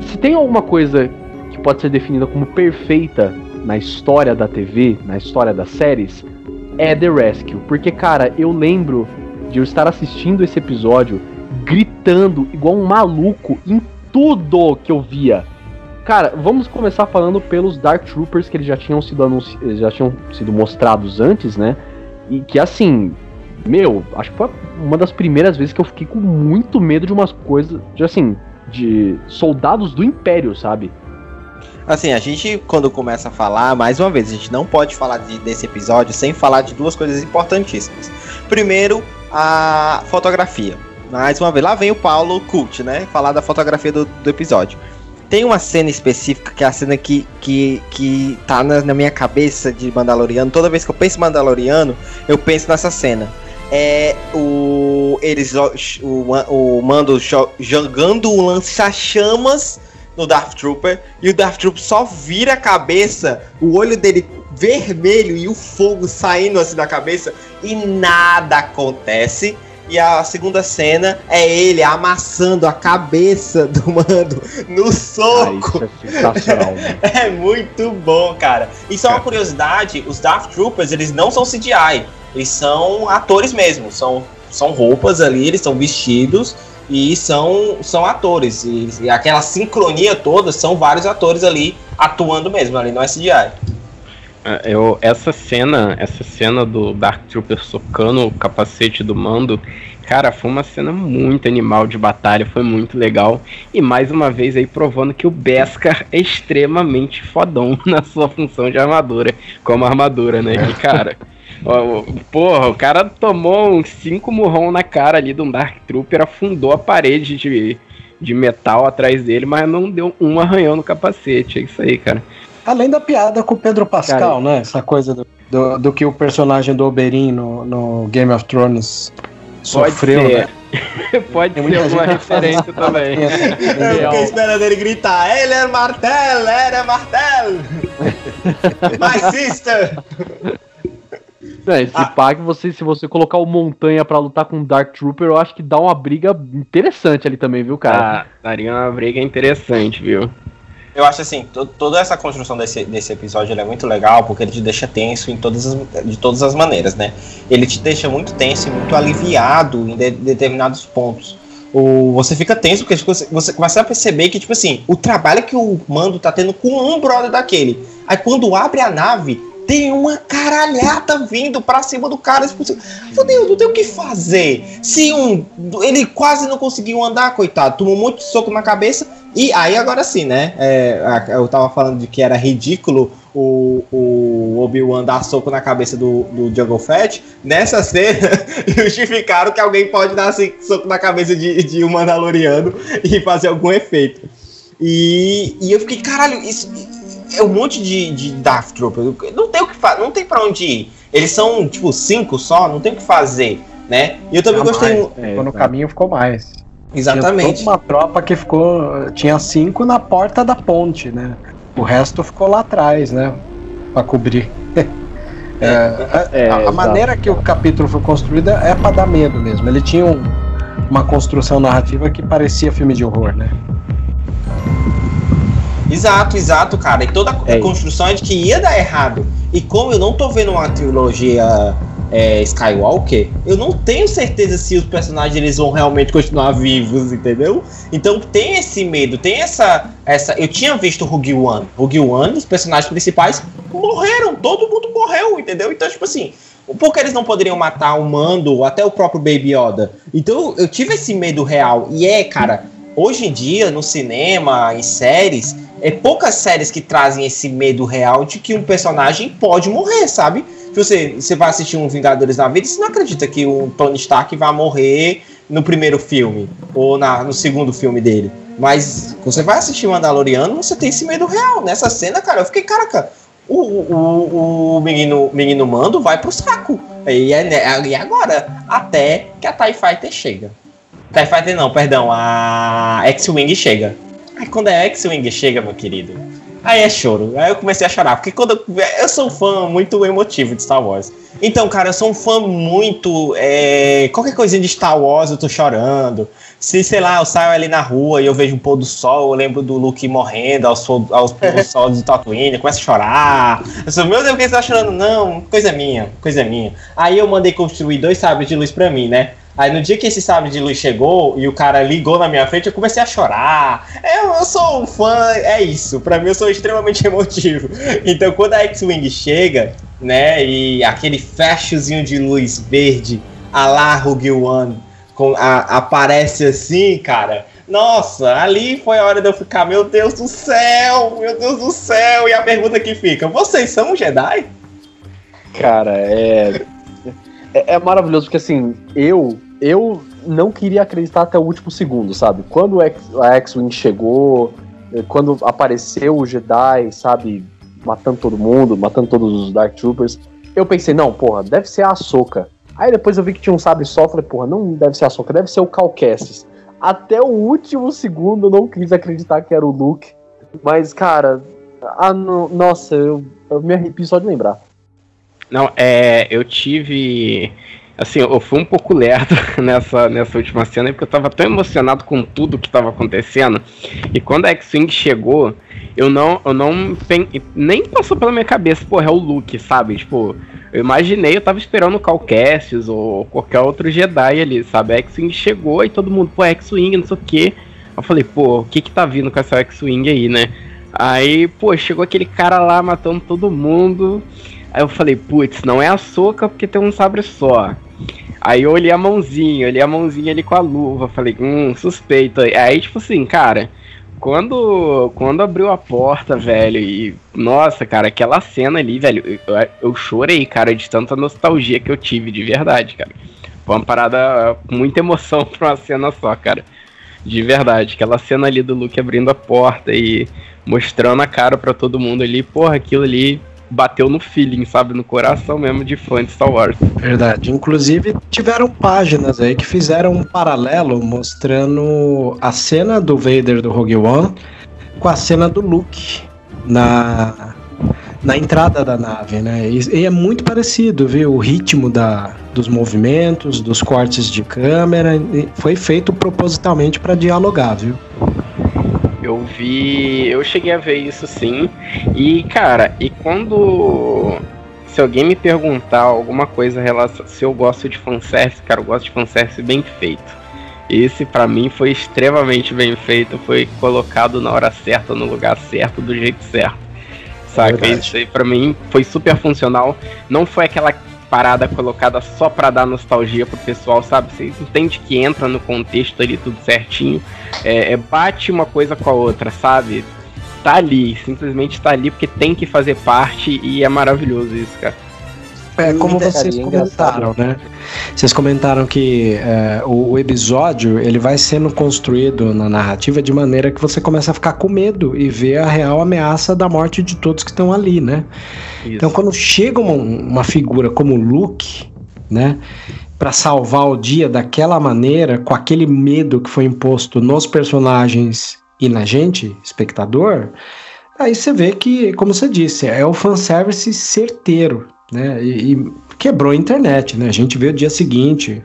se tem alguma coisa que pode ser definida como perfeita na história da TV, na história das séries, é The Rescue. Porque, cara, eu lembro de eu estar assistindo esse episódio gritando igual um maluco em tudo que eu via. Cara, vamos começar falando pelos Dark Troopers que eles já tinham sido anunci... já tinham sido mostrados antes, né? E que assim, meu, acho que foi uma das primeiras vezes que eu fiquei com muito medo de umas coisas, de assim, de soldados do Império, sabe? Assim, a gente, quando começa a falar, mais uma vez, a gente não pode falar de- desse episódio sem falar de duas coisas importantíssimas. Primeiro, a fotografia. Mais uma vez, lá vem o Paulo Cult, né? Falar da fotografia do, do episódio. Tem uma cena específica, que é a cena que, que, que tá na, na minha cabeça de Mandaloriano. Toda vez que eu penso em Mandaloriano, eu penso nessa cena. É o. Eles. O, o Mando jo- jogando um lança-chamas no Darth Trooper e o Darth Trooper só vira a cabeça, o olho dele vermelho e o fogo saindo assim da cabeça e nada acontece. E a segunda cena é ele amassando a cabeça do mando no soco. Ah, isso é mano. É muito bom, cara. E só uma curiosidade, os Dark Troopers, eles não são CGI. Eles são atores mesmo. São, são roupas ali, eles são vestidos e são, são atores. E, e aquela sincronia toda são vários atores ali atuando mesmo, ali não é CGI. É, Eu, essa cena, essa cena do Dark Trooper socando o capacete do mando, cara, foi uma cena muito animal de batalha, foi muito legal. E mais uma vez aí provando que o Beskar é extremamente fodão na sua função de armadura, como armadura, né? Que, cara, porra, o cara tomou uns cinco murrão na cara ali de um Dark Trooper, afundou a parede de, de metal atrás dele, mas não deu um arranhão no capacete. É isso aí, cara. Além da piada com o Pedro Pascal, né? Essa coisa do, do, do que o personagem do Oberyn no, no Game of Thrones sofreu, Pode né? ser. Pode Tem ser muita alguma gente que faz referência também. Eu fiquei esperando ele gritar, ele é Martel, ele é Martel! My sister! É, esse Ah. que você, se você colocar o Montanha pra lutar com o Dark Trooper, eu acho que dá uma briga interessante ali também, viu, cara? Ah, daria uma briga interessante, viu? Eu acho assim, to- toda essa construção desse, desse episódio é muito legal porque ele te deixa tenso em todas as, de todas as maneiras, né? Ele te deixa muito tenso e muito aliviado em de- determinados pontos. O, você fica tenso porque tipo, você começa a perceber que, tipo assim, o trabalho que o mando tá tendo com um brother daquele. Aí quando abre a nave, tem uma caralhada vindo pra cima do cara. Tipo, fodeu, não tem o que fazer. Se um. Ele quase não conseguiu andar, coitado. Tomou um soco na cabeça. E aí, agora sim, né? é, eu tava falando de que era ridículo o, o Obi-Wan dar soco na cabeça do, do Jungle Fett. Nessa cena, justificaram que alguém pode dar assim, soco na cabeça de, de um Mandaloriano e fazer algum efeito. E, e eu fiquei, caralho, isso é um monte de, de Darth Trooper. Não tem o que fazer, não tem pra onde ir. Eles são, tipo, cinco só, não tem o que fazer, né? E eu também gostei. É, Ficou no tá. caminho ficou mais. Tinha Exatamente. toda uma tropa que ficou. Tinha cinco na porta da ponte, né? O resto ficou lá atrás, né? Pra cobrir. É, a- É, a, a exato. maneira que o capítulo foi construído é pra dar medo mesmo. Ele tinha um- uma construção narrativa que parecia filme de horror, né? Exato, exato, cara. E toda a É. construção é de que ia dar errado. E como eu não tô vendo uma trilogia é, Skywalker, eu não tenho certeza se os personagens eles vão realmente continuar vivos, entendeu? Então tem esse medo, tem essa. essa eu tinha visto Rogue One. Rogue One, os personagens principais morreram, todo mundo morreu, entendeu? Então, tipo assim. Por que eles não poderiam matar o Mando ou até o próprio Baby Yoda? Então eu tive esse medo real. E é, cara, hoje em dia, no cinema, em séries, é poucas séries que trazem esse medo real de que um personagem pode morrer, sabe? Você, você vai assistir um Vingadores na vida, você não acredita que o Tony Stark vai morrer no primeiro filme ou na, no segundo filme dele. Mas você vai assistir Mandaloriano, você tem esse medo real. Nessa cena, cara, eu fiquei, caraca, o, o, o menino, menino Mando vai pro saco. E, é, e agora? Até que a TIE Fighter chega. TIE Fighter não, perdão, a X-Wing chega. Aí quando a X-Wing chega, meu querido, aí é choro. Aí eu comecei a chorar, porque quando eu, eu sou um fã muito emotivo de Star Wars. Então, cara, eu sou um fã muito. é, qualquer coisinha de Star Wars eu tô chorando. Se, sei lá, eu saio ali na rua e eu vejo um pôr do sol, eu lembro do Luke morrendo aos, pôr do sol de Tatooine, começo a chorar. Eu sou, meu Deus, por que você tá chorando? Não, coisa minha, coisa minha. Aí eu mandei construir dois sabres de luz pra mim, né? Aí no dia que esse sabre de luz chegou e o cara ligou na minha frente, eu comecei a chorar. Eu, eu sou um fã, é isso. Pra mim eu sou extremamente emotivo. Então quando a X-Wing chega, né, e aquele fechozinho de luz verde, a lá Rogue One, com, a- aparece assim, cara. Nossa, ali foi a hora de eu ficar, meu Deus do céu, meu Deus do céu. E a pergunta que fica, vocês são um Jedi? Cara, é, é. É maravilhoso, porque assim, eu. Eu não queria acreditar até o último segundo, sabe? Quando a X-Wing chegou, eh, quando apareceu o Jedi, sabe? Matando todo mundo, matando todos os Dark Troopers. Eu pensei, não, porra, deve ser a Ahsoka. Aí depois eu vi que tinha um sabre só, falei, porra, não deve ser a Ahsoka, deve ser o Cal Kestis. Até o último segundo eu não quis acreditar que era o Luke. Mas, cara, ah, no- nossa, eu, eu me arrepio só de lembrar. Não, é, eu tive Assim, eu fui um pouco lerdo nessa, nessa última cena, porque eu tava tão emocionado com tudo que tava acontecendo. E quando a X-Wing chegou, eu não, eu não nem passou pela minha cabeça, porra, é o Luke, sabe? Tipo, eu imaginei, eu tava esperando o Cal ou qualquer outro Jedi ali, sabe? A X-Wing chegou e todo mundo, pô, X-Wing, não sei o quê. Eu falei, pô, o que que tá vindo com essa X-Wing aí, né? Aí, pô, chegou aquele cara lá matando todo mundo. Aí eu falei, putz, não é a soca porque tem um sabre só. Aí eu olhei a mãozinha, olhei a mãozinha ali com a luva, falei, hum, suspeito. Aí, tipo assim, cara, quando, quando abriu a porta, velho, e. Nossa, cara, aquela cena ali, velho, eu, eu chorei, cara, de tanta nostalgia que eu tive, de verdade, cara. Foi uma parada muita emoção pra uma cena só, cara. De verdade. Aquela cena ali do Luke abrindo a porta e mostrando a cara para todo mundo ali, porra, aquilo ali bateu no feeling, sabe? No coração mesmo de fã de Star Wars. Verdade. Inclusive, tiveram páginas aí que fizeram um paralelo mostrando a cena do Vader do Rogue One com a cena do Luke na, na entrada da nave, né? E, e é muito parecido, viu? O ritmo da, dos movimentos, dos cortes de câmera, foi feito propositalmente para dialogar, viu? Eu vi. Eu cheguei a ver isso sim. E, cara, e quando. Se alguém me perguntar alguma coisa relação. Se eu gosto de fanservice, cara, eu gosto de fanservice bem feito. Esse para mim foi extremamente bem feito, foi colocado na hora certa, no lugar certo, do jeito certo. Saca? É isso aí pra mim foi super funcional. Não foi aquela parada colocada só pra dar nostalgia pro pessoal, sabe? Você entende que entra no contexto ali tudo certinho. É, é, bate uma coisa com a outra, sabe? Tá ali, simplesmente tá ali porque tem que fazer parte e é maravilhoso isso, cara. É, como vocês comentaram, né? Vocês comentaram que é, o, o, episódio ele vai sendo construído na narrativa de maneira que você começa a ficar com medo e ver a real ameaça da morte de todos que estão ali, né? Isso. Então, quando chega uma, uma figura como Luke, né? Para salvar o dia daquela maneira, com aquele medo que foi imposto nos personagens e na gente, espectador, aí você vê que, como você disse, é o fanservice certeiro, né? E, e, quebrou a internet, né? A gente vê o dia seguinte,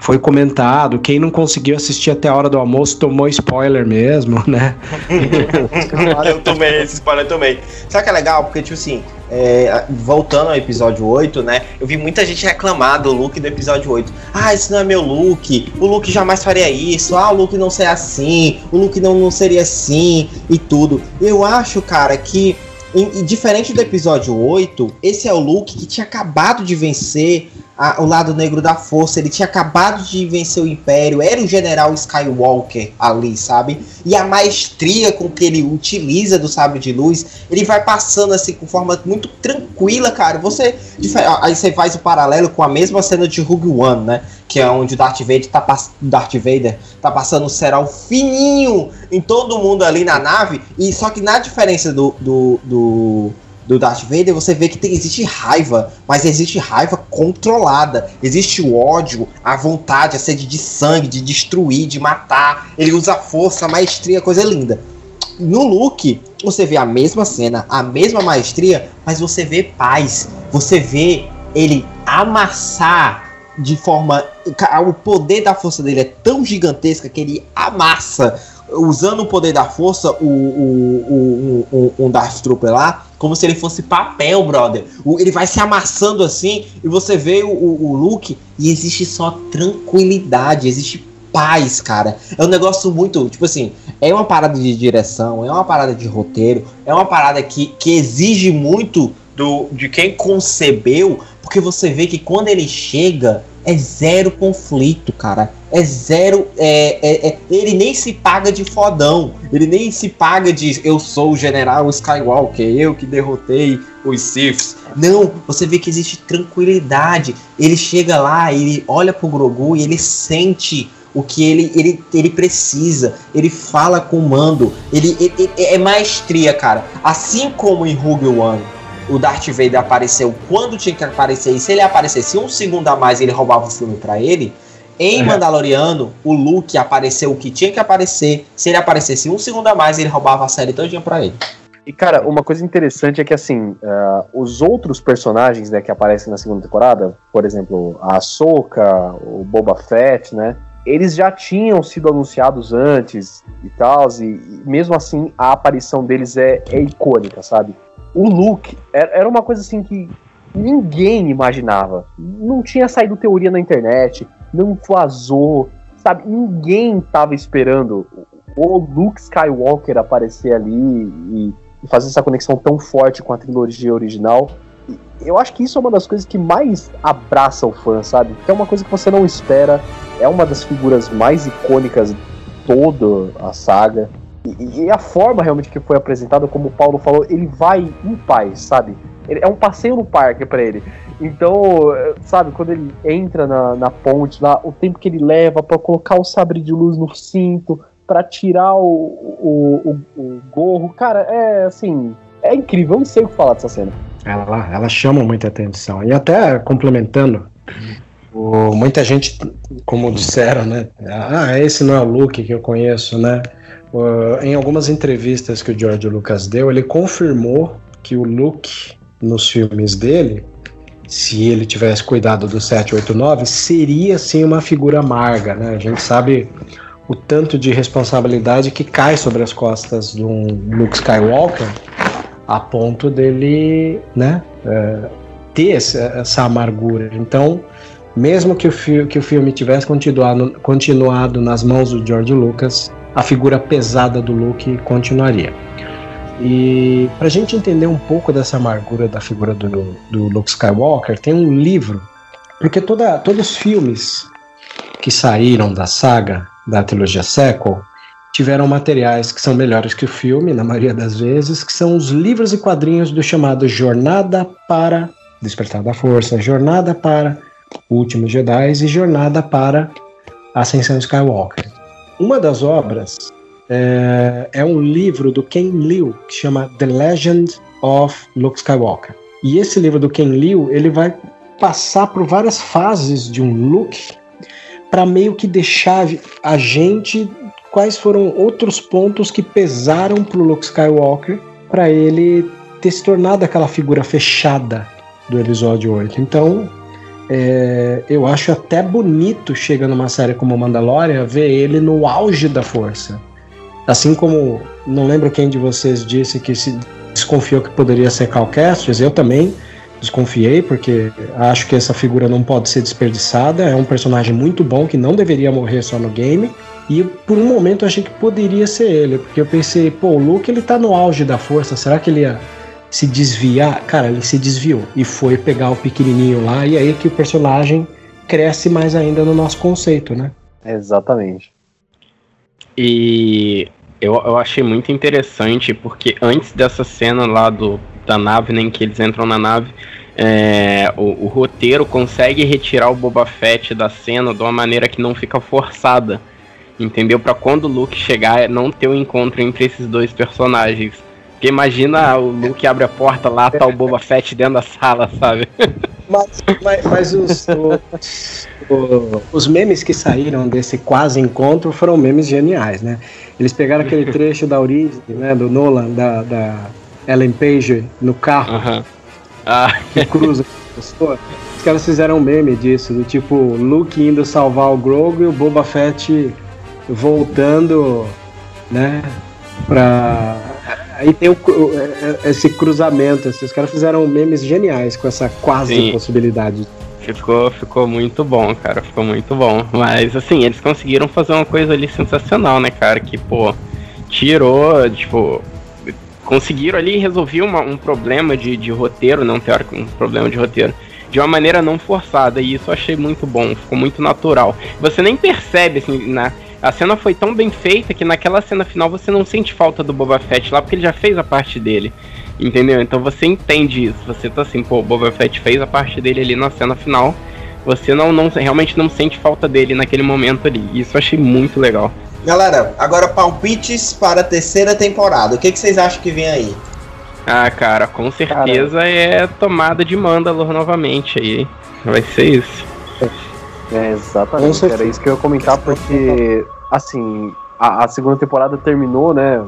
foi comentado, quem não conseguiu assistir até a hora do almoço tomou spoiler mesmo, né? eu tomei esse spoiler também. Sabe que é legal? Porque, tipo assim, é, voltando ao episódio 8, né? Eu vi muita gente reclamar do look do episódio 8. Ah, esse não é meu look, o look jamais faria isso, ah, o look não seria assim, o look não, não seria assim e tudo. Eu acho, cara, que e, e, diferente do episódio 8, esse é o Luke que tinha acabado de vencer a, o lado negro da força, ele tinha acabado de vencer o Império, era o General Skywalker ali, sabe? E a maestria com que ele utiliza do sabre de luz, ele vai passando assim com forma muito tranquila, cara. Você aí você faz o paralelo com a mesma cena de Rogue One, né? Que é onde o Darth Vader tá, Darth Vader tá passando o cerol fininho em todo mundo ali na nave, e só que na diferença do, do, do do Darth Vader, você vê que tem, existe raiva, mas existe raiva controlada. Existe o ódio, a vontade, a sede de sangue, de destruir, de matar. Ele usa força, maestria, coisa linda. No Luke, você vê a mesma cena, a mesma maestria, mas você vê paz. Você vê ele amassar de forma. O poder da força dele é tão gigantesca que ele amassa usando o poder da força, o, o, o, o, um Darth Trooper lá, como se ele fosse papel, brother. O, ele vai se amassando assim, e você vê o, o, o e existe só tranquilidade, existe paz, cara. É um negócio muito, tipo assim, é uma parada de direção, é uma parada de roteiro, é uma parada que, que exige muito do, de quem concebeu, porque você vê que quando ele chega, é zero conflito, cara. É zero. É, é, é, ele nem se paga de fodão. Ele nem se paga de eu sou o general Skywalker, eu que derrotei os Siths. Não, você vê que existe tranquilidade. Ele chega lá, ele olha pro Grogu e ele sente o que ele, ele, ele precisa. Ele fala com o mando. Ele, ele, ele é maestria, cara. Assim como em Rogue One o Darth Vader apareceu quando tinha que aparecer, e se ele aparecesse um segundo a mais ele roubava o filme para ele. Em uhum. Mandaloriano, o Luke apareceu o que tinha que aparecer. Se ele aparecesse um segundo a mais, ele roubava a série todinha pra ele. E, cara, uma coisa interessante é que, assim, uh, os outros personagens né, que aparecem na segunda temporada, por exemplo, a Ahsoka, o Boba Fett, né? Eles já tinham sido anunciados antes e tal, e, e mesmo assim a aparição deles é, é icônica, sabe? O Luke era, era uma coisa assim que ninguém imaginava. Não tinha saído teoria na internet, não vazou, sabe? Ninguém tava esperando o Luke Skywalker aparecer ali e e fazer essa conexão tão forte com a trilogia original. Eu acho que isso é uma das coisas que mais abraça o fã, sabe? Que é uma coisa que você não espera, é uma das figuras mais icônicas de toda a saga. E, a forma realmente que foi apresentada, como o Paulo falou, ele vai em paz, sabe? Ele, é um passeio no parque para ele. Então, sabe, quando ele entra na, na ponte lá, o tempo que ele leva para colocar o sabre de luz no cinto, para tirar o, o, o, o, gorro. Cara, é assim. É incrível, eu não sei o que falar dessa cena. Ela, ela chama muita atenção. E até complementando, o, muita gente, como disseram, né? Ah, esse não é o Luke que eu conheço, né? Uh, em algumas entrevistas que o George Lucas deu, ele confirmou que o Luke nos filmes dele, se ele tivesse cuidado do 789, seria sim uma figura amarga, né? A gente sabe o tanto de responsabilidade que cai sobre as costas de um Luke Skywalker a ponto dele, né, é, ter essa, essa, amargura. Então, mesmo que o, que o filme tivesse continuado, continuado nas mãos do George Lucas, a figura pesada do Luke continuaria. E para a gente entender um pouco dessa amargura da figura do, do Luke Skywalker, tem um livro, porque toda, todos os filmes que saíram da saga da trilogia Sequel tiveram materiais que são melhores que o filme, na maioria das vezes, que são os livros e quadrinhos do chamado Jornada para Despertar da Força, Jornada para o Último Jedi e Jornada para Ascensão Skywalker. Uma das obras é, é um livro do Ken Liu que chama The Legend of Luke Skywalker. E esse livro do Ken Liu ele vai passar por várias fases de um Luke para meio que deixar a gente quais foram outros pontos que pesaram pro Luke Skywalker para ele ter se tornado aquela figura fechada do episódio 8. Então, é, eu acho até bonito, chega numa série como Mandalorian, ver ele no auge da força. Assim como, não lembro quem de vocês disse que se desconfiou que poderia ser Cal Kestis, eu também desconfiei, porque acho que essa figura não pode ser desperdiçada. É um personagem muito bom que não deveria morrer só no game. E por um momento eu achei que poderia ser ele, porque eu pensei, pô, o Luke ele tá no auge da força, será que ele ia se desviar? Cara, ele se desviou e foi pegar o pequenininho lá, e aí que o personagem cresce mais ainda no nosso conceito, né? Exatamente. E eu, eu achei muito interessante, porque antes dessa cena lá do da nave, nem que eles entram na nave, é, o, o, roteiro consegue retirar o Boba Fett da cena de uma maneira que não fica forçada. Entendeu? Para quando o Luke chegar, não ter o um encontro entre esses dois personagens. Porque imagina o Luke abre a porta lá, tá o Boba Fett dentro da sala, sabe? Mas, mas, mas os, os, os, memes que saíram desse quase encontro foram memes geniais, né? Eles pegaram aquele trecho da origem, né, do Nolan, da, da Ellen Page no carro uh -huh. ah. que cruza a pessoa. Os caras fizeram um meme disso, do tipo Luke indo salvar o Grogu e o Boba Fett voltando, né? Pra. Aí tem o, esse cruzamento. Assim, os caras fizeram memes geniais com essa quase Sim. possibilidade. Ficou, ficou muito bom, cara. Ficou muito bom. Mas assim, eles conseguiram fazer uma coisa ali sensacional, né, cara? Que, pô, tirou, tipo, conseguiram ali resolver uma, um problema de, de roteiro, não teórico, um problema de roteiro, de uma maneira não forçada, e isso eu achei muito bom, ficou muito natural. Você nem percebe, assim, na, a cena foi tão bem feita que naquela cena final você não sente falta do Boba Fett lá, porque ele já fez a parte dele. Entendeu? Então você entende isso. Você tá assim, pô, o Boba Fett fez a parte dele ali na cena final. Você não, não realmente não sente falta dele naquele momento ali. Isso eu achei muito legal. Galera, agora palpites para a terceira temporada. O que, que vocês acham que vem aí? Ah, cara, com certeza cara. é tomada de Mandalor novamente aí. Vai ser isso. É, exatamente. Era isso que eu ia comentar, porque, assim, a, a segunda temporada terminou, né?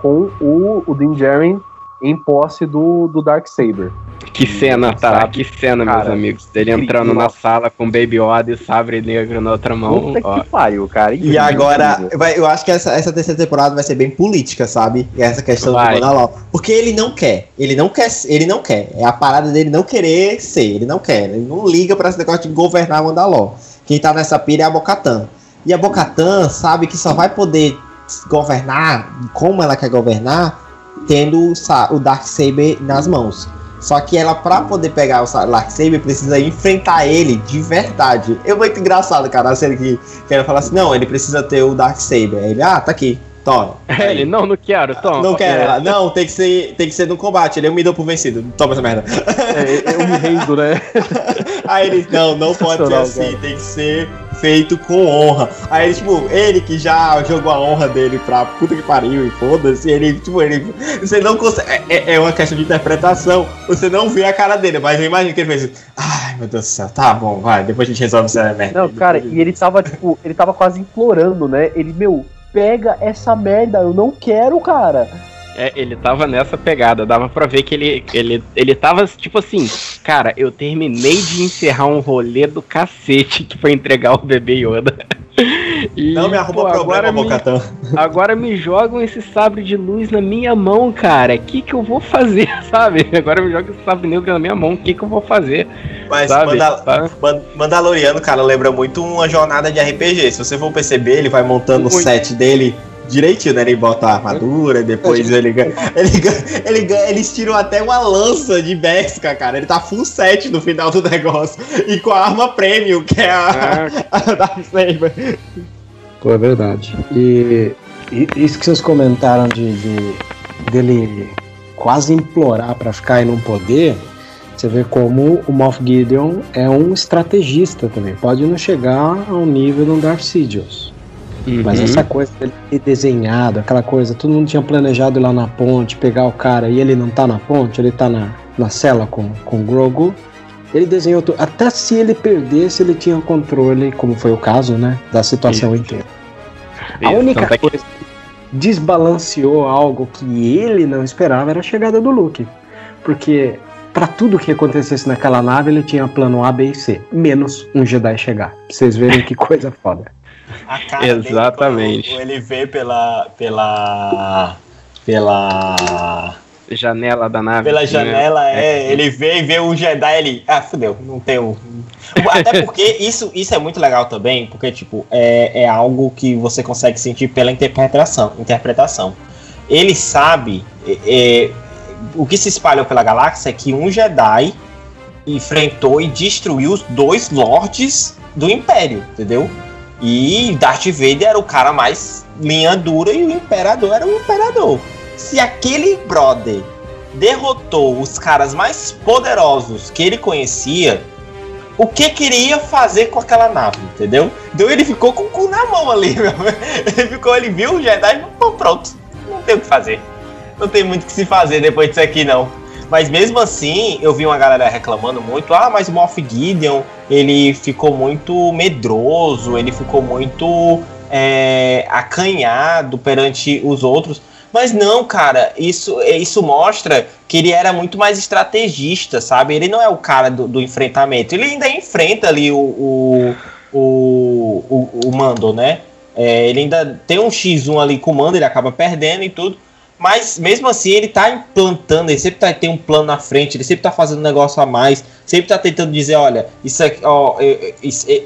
com o, o Din Djarin em posse do, do Darksaber. Que cena, tá? Sabe? Que cena, meus Cara, amigos. Ele entrando na sala com Baby Yoda e sabre negro na outra mão. Puta ó. que pariu, cara. E incrível, agora, incrível. vai- eu acho que essa, essa terceira temporada vai ser bem política, sabe? E essa questão Vai. do Mandalor. Porque ele não quer. Ele não quer. Ele não quer. É a parada dele não querer ser. Ele não quer. Ele não liga pra esse negócio de governar Mandalor. Quem tá nessa pira é a Bocatan. E a Bocatan sabe que só vai poder governar como ela quer governar tendo o sa- o Darksaber nas mãos. Só que ela, pra poder pegar o sa- Darksaber, precisa enfrentar ele de verdade. É muito engraçado, cara, a cena que, que ela fala assim: não, ele precisa ter o Darksaber. Ele, ah, tá aqui, toma. É, Ele, não, não quero, toma. Não quer É. Não, tem que ser, tem que ser no combate. Ele eu me dou por vencido. Toma essa merda. É, eu me rendo, né? Aí ele, não, não pode ser assim, tem que ser feito com honra. Aí, tipo, ele que já jogou a honra dele pra puta que pariu e foda-se, ele, tipo, ele. Você não consegue. é- É, é uma questão de interpretação. Você não vê a cara dele, mas eu imagino que ele fez. Ai, meu Deus do céu, tá bom, vai, depois a gente resolve essa merda. Não, cara, e ele tava, tipo, ele tava quase implorando, né? Ele, meu, pega essa merda, eu não quero, cara. É, ele tava nessa pegada, dava pra ver que ele, ele, ele tava tipo assim, cara, eu terminei de encerrar um rolê do cacete que foi entregar o bebê Yoda. E, Não me arruma pô, problema, agora me, Bocatã. agora me jogam esse sabre de luz na minha mão, cara. O que que eu vou fazer, sabe? Agora me joga esse sabre negro na minha mão, o que que eu vou fazer, Mas sabe? Mandal- Tá? Man- Mandaloriano, cara, lembra muito uma jornada de RPG. Se você for perceber, ele vai montando o Muito. set dele direitinho, né? Ele bota a armadura, depois ele ganha. Ele ganha, ele ganha, eles tiram até uma lança de Bexca, cara. Ele tá full set no final do negócio. E com a arma premium, que é a, Ah, a Darksaber. Pô, é verdade. E, e isso que vocês comentaram de, de- dele quase implorar pra ficar aí no poder, você vê como o Moff Gideon é um estrategista também. Pode não chegar ao nível do Darth Sidious. Mas uhum. essa coisa dele ter desenhado, aquela coisa, todo mundo tinha planejado ir lá na ponte, pegar o cara e ele não tá na ponte, ele tá na, na cela com, com o Grogu. Ele desenhou tudo. Até se ele perdesse, ele tinha controle, como foi o caso, né? Da situação Isso. inteira. A Isso, única tanto é que- coisa que desbalanceou algo que ele não esperava era a chegada do Luke. Porque pra tudo que acontecesse naquela nave, ele tinha plano A, B e C. Menos um Jedi chegar. Pra vocês verem que coisa foda. A cara Exatamente. Dele, ele vê pela. pela. pela. janela da nave. Pela né? janela, é, ele vê e vê o Jedi ele. Ah, fudeu, não tem o. Até porque isso, isso é muito legal também, porque, tipo, é, é algo que você consegue sentir pela interpretação. interpretação. Ele sabe. é, é, o que se espalhou pela galáxia é que um Jedi enfrentou e destruiu os dois lords do Império, entendeu? E Darth Vader era o cara mais linha dura e o Imperador era o Imperador. Se aquele brother derrotou os caras mais poderosos que ele conhecia, o que queria fazer com aquela nave, entendeu? Então ele ficou com o cu na mão ali, meu. Ele ficou, ele viu o Jedi e pronto, não tem o que fazer. Não tem muito o que se fazer depois disso aqui, não. Mas mesmo assim, eu vi uma galera reclamando muito, ah, mas Moff Gideon, ele ficou muito medroso, ele ficou muito é, acanhado perante os outros. Mas não, cara, isso, isso mostra que ele era muito mais estrategista, sabe? Ele não é o cara do, do enfrentamento. Ele ainda enfrenta ali o, o, o, o, o Mando, né? É, ele ainda tem um X1 ali com o Mando, ele acaba perdendo e tudo. Mas mesmo assim, ele tá implantando, ele sempre tá, tem um plano na frente, ele sempre tá fazendo um negócio a mais, sempre tá tentando dizer, olha, isso aqui, ó, eu,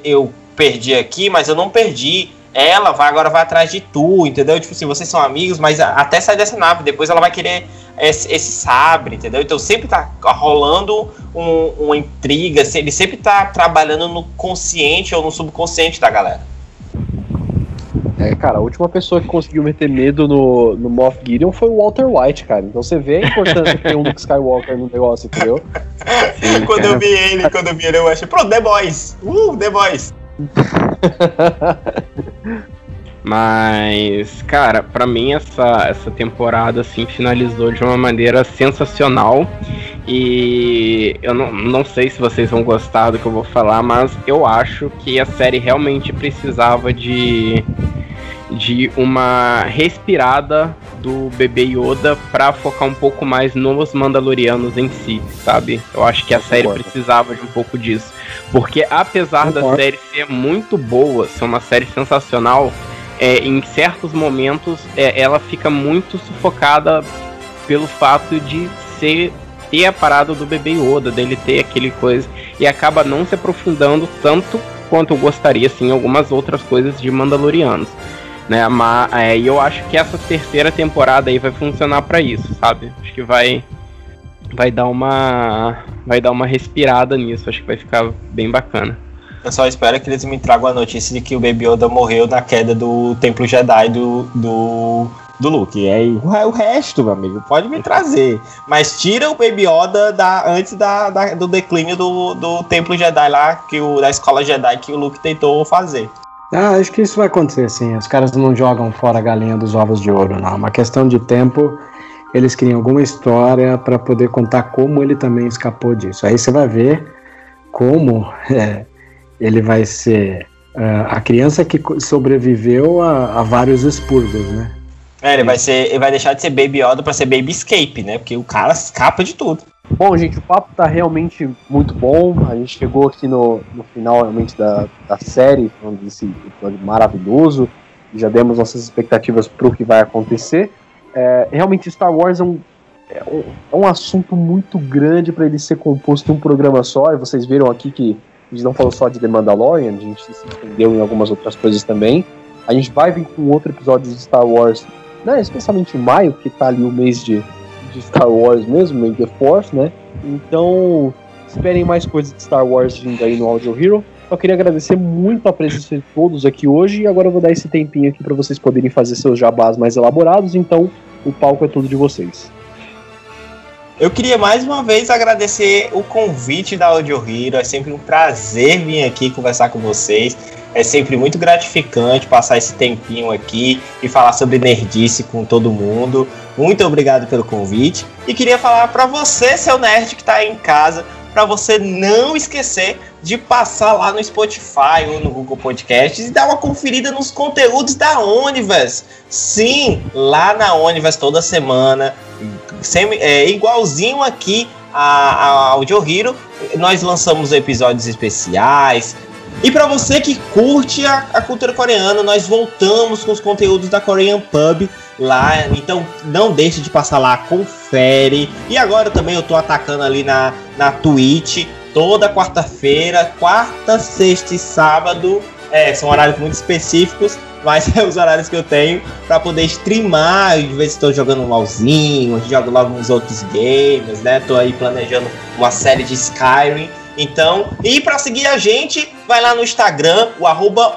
eu perdi aqui, mas eu não perdi. Ela vai agora vai atrás de tu, entendeu? Tipo assim, vocês são amigos, mas até sair dessa nave, depois ela vai querer esse, esse sabre, entendeu? Então sempre tá rolando um- uma intriga, ele sempre tá trabalhando no consciente ou no subconsciente da galera. É, cara, a última pessoa que conseguiu meter medo no, no Moff Gideon foi o Walter White, cara. Então você vê a importância que tem um Luke Skywalker no negócio, entendeu? Sim, quando cara. eu vi ele, quando eu vi ele, eu achei, pronto, The Boys! Uh, The Boys! Mas, cara, pra mim essa, essa temporada assim finalizou de uma maneira sensacional. E eu não, não sei se vocês vão gostar do que eu vou falar, mas eu acho que a série realmente precisava de, de uma respirada do bebê Yoda pra focar um pouco mais nos Mandalorianos em si, sabe? Eu acho que a série precisava de um pouco disso. Porque apesar da série ser muito boa, ser uma série sensacional, é, em certos momentos é, ela fica muito sufocada pelo fato de ser ter a parada do bebê Yoda, dele ter aquele coisa, e acaba não se aprofundando tanto quanto eu gostaria, assim, algumas outras coisas de Mandalorianos. Né, mas é, eu acho que essa terceira temporada aí vai funcionar para isso, sabe? Acho que vai vai dar uma vai dar uma respirada nisso, acho que vai ficar bem bacana. Eu só espero que eles me tragam a notícia de que o Baby Yoda morreu na queda do Templo Jedi do, do, do Luke. E aí, o resto, meu amigo, pode me trazer. Mas tira o Baby Yoda da, antes da, da, do declínio do, do Templo Jedi lá, que o, da escola Jedi que o Luke tentou fazer. Ah, acho que isso vai acontecer sim. Os caras não jogam fora a galinha dos ovos de ouro, não. É uma questão de tempo. Eles criam alguma história para poder contar como ele também escapou disso. Aí você vai ver como é, ele vai ser uh, a criança que sobreviveu a, a, vários expurgos, né? É, ele vai ser, ele vai deixar de ser Baby Yoda para ser Baby Escape, né? Porque o cara escapa de tudo. Bom, gente, o papo tá realmente muito bom. A gente chegou aqui no, no final realmente da, da série, falando desse episódio maravilhoso. Já demos nossas expectativas para o que vai acontecer. É, realmente, Star Wars é um, é um, é um assunto muito grande para ele ser composto em um programa só. E vocês viram aqui que a gente não falou só de The Mandalorian, a gente se estendeu em algumas outras coisas também. A gente vai vir com outro episódio de Star Wars, né, especialmente em maio, que tá ali o mês de, de Star Wars mesmo, May The Force, né? Então, esperem mais coisas de Star Wars vindo aí no Audio Hero. Só queria agradecer muito a presença de todos aqui hoje e agora eu vou dar esse tempinho aqui para vocês poderem fazer seus jabás mais elaborados, então o palco é todo de vocês. Eu queria mais uma vez agradecer o convite da Audio Hero. É sempre um prazer vir aqui conversar com vocês. É sempre muito gratificante passar esse tempinho aqui e falar sobre nerdice com todo mundo. Muito obrigado pelo convite. E queria falar para você, seu nerd que está em casa, para você não esquecer de passar lá no Spotify ou no Google Podcasts e dar uma conferida nos conteúdos da Onivers. Sim, lá na Onivers toda semana, sem, é, igualzinho aqui a, a Audio Hero, nós lançamos episódios especiais. E para você que curte a, a cultura coreana, nós voltamos com os conteúdos da Korean Pub lá. Então não deixe de passar lá, confere. E agora também eu tô atacando ali na, na Twitch toda quarta-feira, quarta, sexta e sábado. É, são horários muito específicos, mas é os horários que eu tenho para poder streamar. De vez estou jogando um LOLzinho, jogo logo uns outros games, né? Tô aí planejando uma série de Skyrim. Então, e para seguir a gente, vai lá no Instagram, o arroba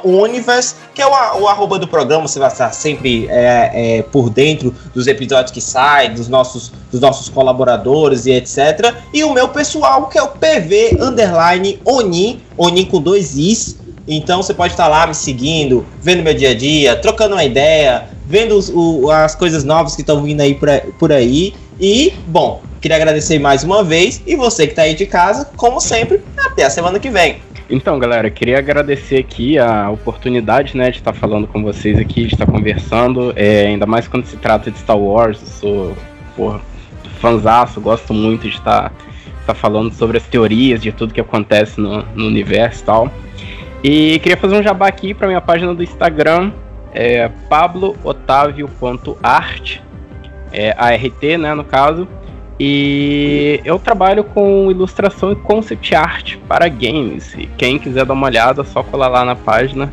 que é o, o arroba do programa, você vai estar sempre é, é, por dentro dos episódios que saem, dos nossos, dos nossos colaboradores e etc. E o meu pessoal, que é o PV Underline Oni, Oni com dois Is. Então você pode estar lá me seguindo, vendo meu dia a dia, trocando uma ideia, vendo os, o, as coisas novas que estão vindo aí por aí. E, bom, Queria agradecer mais uma vez e você que está aí de casa, como sempre, até a semana que vem. Então, galera, queria agradecer aqui a oportunidade, né, de estar falando com vocês aqui, de estar conversando, é, ainda mais quando se trata de Star Wars, eu sou, porra, fanzaço, gosto muito de estar, estar falando sobre as teorias de tudo que acontece no, no universo e tal. E queria fazer um jabá aqui para minha página do Instagram, é pablootavio.art, é ART, né, no caso. E eu trabalho com ilustração e concept art para games. E quem quiser dar uma olhada, é só colar lá na página.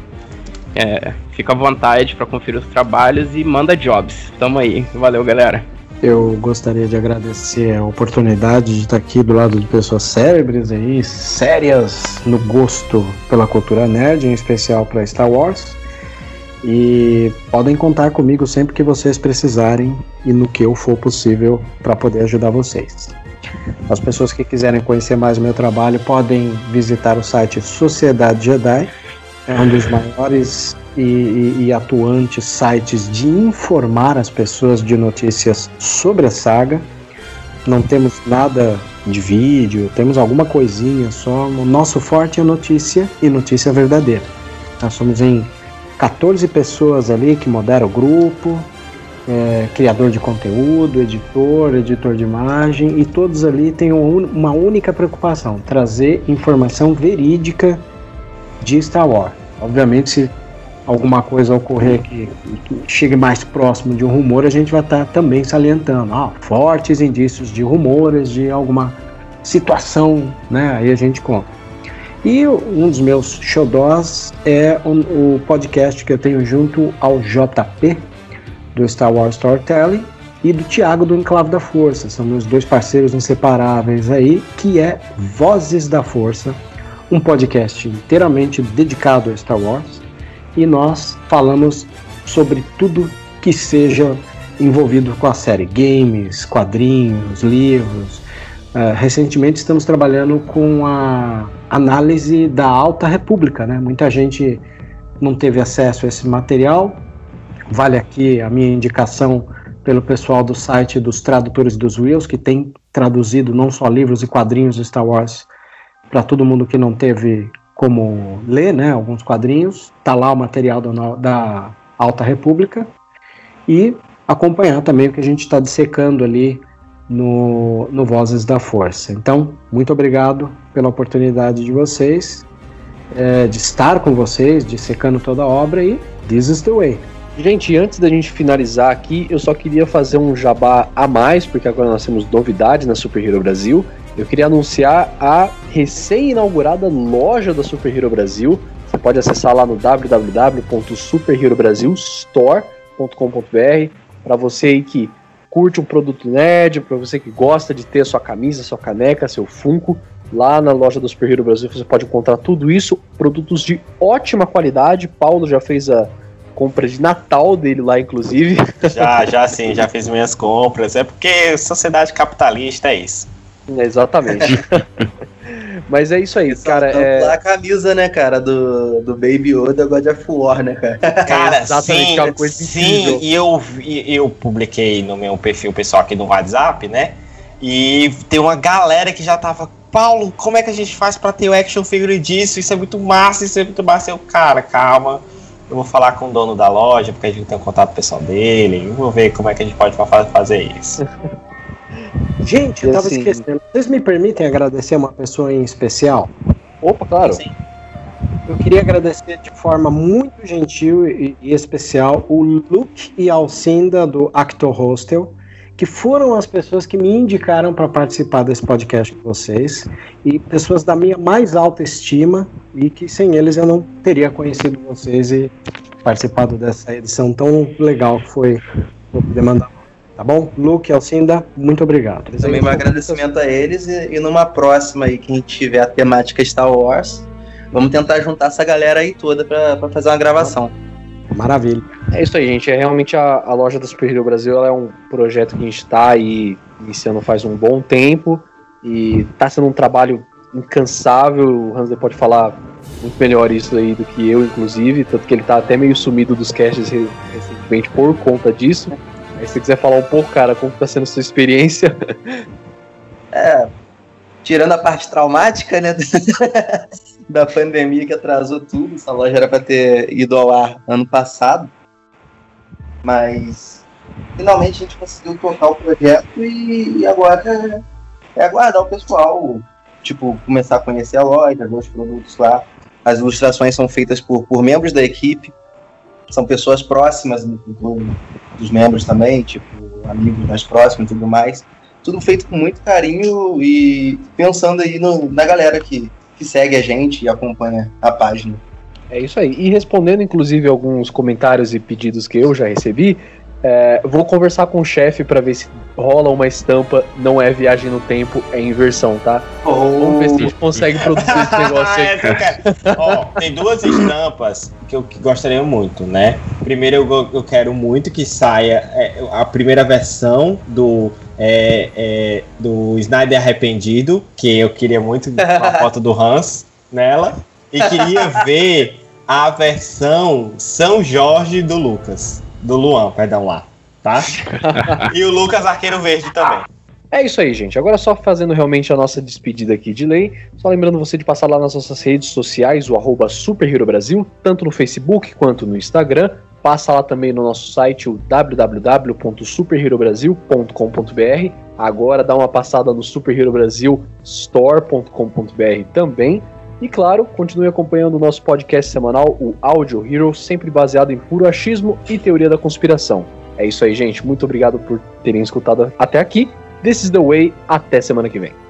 É, fica à vontade para conferir os trabalhos e manda jobs. Tamo aí. Valeu, galera. Eu gostaria de agradecer a oportunidade de estar aqui do lado de pessoas cérebres aí, sérias no gosto pela cultura nerd, em especial para Star Wars. E podem contar comigo sempre que vocês precisarem e no que eu for possível para poder ajudar vocês. As pessoas que quiserem conhecer mais o meu trabalho podem visitar o site Sociedade Jedi, é um dos maiores e, e, e, atuantes sites de informar as pessoas de notícias sobre a saga. Não temos nada de vídeo, temos alguma coisinha só. O nosso forte é notícia e notícia verdadeira. Nós somos em 14 pessoas ali que moderam o grupo. É, criador de conteúdo, editor, editor de imagem, e todos ali têm um- uma única preocupação: trazer informação verídica de Star Wars. Obviamente, se alguma coisa ocorrer que, que chegue mais próximo de um rumor, a gente vai estar também salientando. Ah, fortes indícios de rumores, de alguma situação, né? Aí a gente conta. E um dos meus xodós é o, o podcast que eu tenho junto ao JP, do Star Wars Storytelling, e do Thiago do Enclave da Força. São meus dois parceiros inseparáveis aí, que é Vozes da Força, um podcast inteiramente dedicado a Star Wars. E nós falamos sobre tudo que seja envolvido com a série, games, quadrinhos, livros. Uh, recentemente estamos trabalhando com a análise da Alta República, né? Muita gente não teve acesso a esse material. Vale aqui a minha indicação pelo pessoal do site dos Tradutores dos Wheels, que tem traduzido não só livros e quadrinhos de Star Wars para todo mundo que não teve como ler, né? Alguns quadrinhos. Tá lá o material da, da Alta República e acompanhar também o que a gente está dissecando ali no, no Vozes da Força. Então, muito obrigado pela oportunidade de vocês, é, de estar com vocês, dissecando toda a obra e this is the way. Gente, antes da gente finalizar aqui, eu só queria fazer um jabá a mais, porque agora nós temos novidades na Super Hero Brasil. Eu queria anunciar a recém-inaugurada loja da Super Hero Brasil. Você pode acessar lá no www.superherobrasilstore.com.br para você que curte um produto nerd, para você que gosta de ter sua camisa, sua caneca, seu Funko, lá na loja do Super Hero Brasil você pode encontrar tudo isso, produtos de ótima qualidade. Paulo já fez a compra de Natal dele lá, inclusive. Já, já sim, já fiz minhas compras. É porque sociedade capitalista é isso. É, exatamente. Mas é isso aí, cara. É... Lá a camisa, né, cara, do, do Baby Yoda God of War, né, cara? Cara, exatamente, sim, é uma coisa sim, incrível. e eu, e eu publiquei no meu perfil pessoal aqui no WhatsApp, né? E tem uma galera que já tava, Paulo, como é que a gente faz pra ter o action figure disso? Isso é muito massa, isso é muito massa. Eu, cara, calma. Eu vou falar com o dono da loja, porque a gente tem um contato pessoal dele. Eu vou ver como é que a gente pode fa- fazer isso. Gente, eu tava assim- esquecendo. Vocês me permitem agradecer uma pessoa em especial? Opa, claro. Sim. Eu queria agradecer de forma muito gentil e, e especial o Luke e a Alcinda do Actor Hostel, que foram as pessoas que me indicaram para participar desse podcast com vocês e pessoas da minha mais alta estima e que sem eles eu não teria conhecido vocês e participado dessa edição tão legal que foi o Demandar. Tá bom? Luke Alcinda, muito obrigado. Também um agradecimento a eles e, e numa próxima aí que a gente tiver a temática Star Wars, vamos tentar juntar essa galera aí toda pra fazer uma gravação. Maravilha. É isso aí, gente. É realmente a, a loja da Super Hero Brasil ela é um projeto que a gente está aí iniciando faz um bom tempo e está sendo um trabalho incansável. O Hansley pode falar muito melhor isso aí do que eu, inclusive, tanto que ele tá até meio sumido dos casts re- recentemente por conta disso. Aí se você quiser falar um pouco, cara, como tá sendo a sua experiência? É, tirando a parte traumática, né, da pandemia que atrasou tudo, essa loja era para ter ido ao ar ano passado, mas finalmente a gente conseguiu tocar o projeto e, e agora é, é aguardar o pessoal, tipo, começar a conhecer a loja, ver os produtos lá. As ilustrações são feitas por, por membros da equipe, são pessoas próximas do- do- dos membros também, tipo, amigos mais próximos e tudo mais. Tudo feito com muito carinho e pensando aí no- na galera que, que segue a gente e acompanha a página. É isso aí. E respondendo, inclusive, alguns comentários e pedidos que eu já recebi, é, vou conversar com o chefe para ver se rola uma estampa. Não é viagem no tempo, é inversão, tá? Vamos ver se a gente consegue produzir esse negócio É, aí. quero. Ó, tem duas estampas que eu gostaria muito, né? Primeiro, eu, eu quero muito que saia é, a primeira versão do. é, é, do Snyder arrependido, que eu queria muito a foto do Hans nela, e queria ver a versão São Jorge do Lucas, do Luan, perdão lá, tá? e o Lucas Arqueiro Verde também. É isso aí, gente. Agora só fazendo realmente a nossa despedida aqui de lei. Só lembrando você de passar lá nas nossas redes sociais, o arroba Super Hero Brasil, tanto no Facebook quanto no Instagram. passa lá também no nosso site, o www.superherobrasil.com.br. Agora dá uma passada no Super Hero Brasil store.com.br também. E claro, continue acompanhando o nosso podcast semanal, o Audio Hero, sempre baseado em puro achismo e teoria da conspiração. É isso aí, gente. Muito obrigado por terem escutado até aqui. This is the way. Até semana que vem.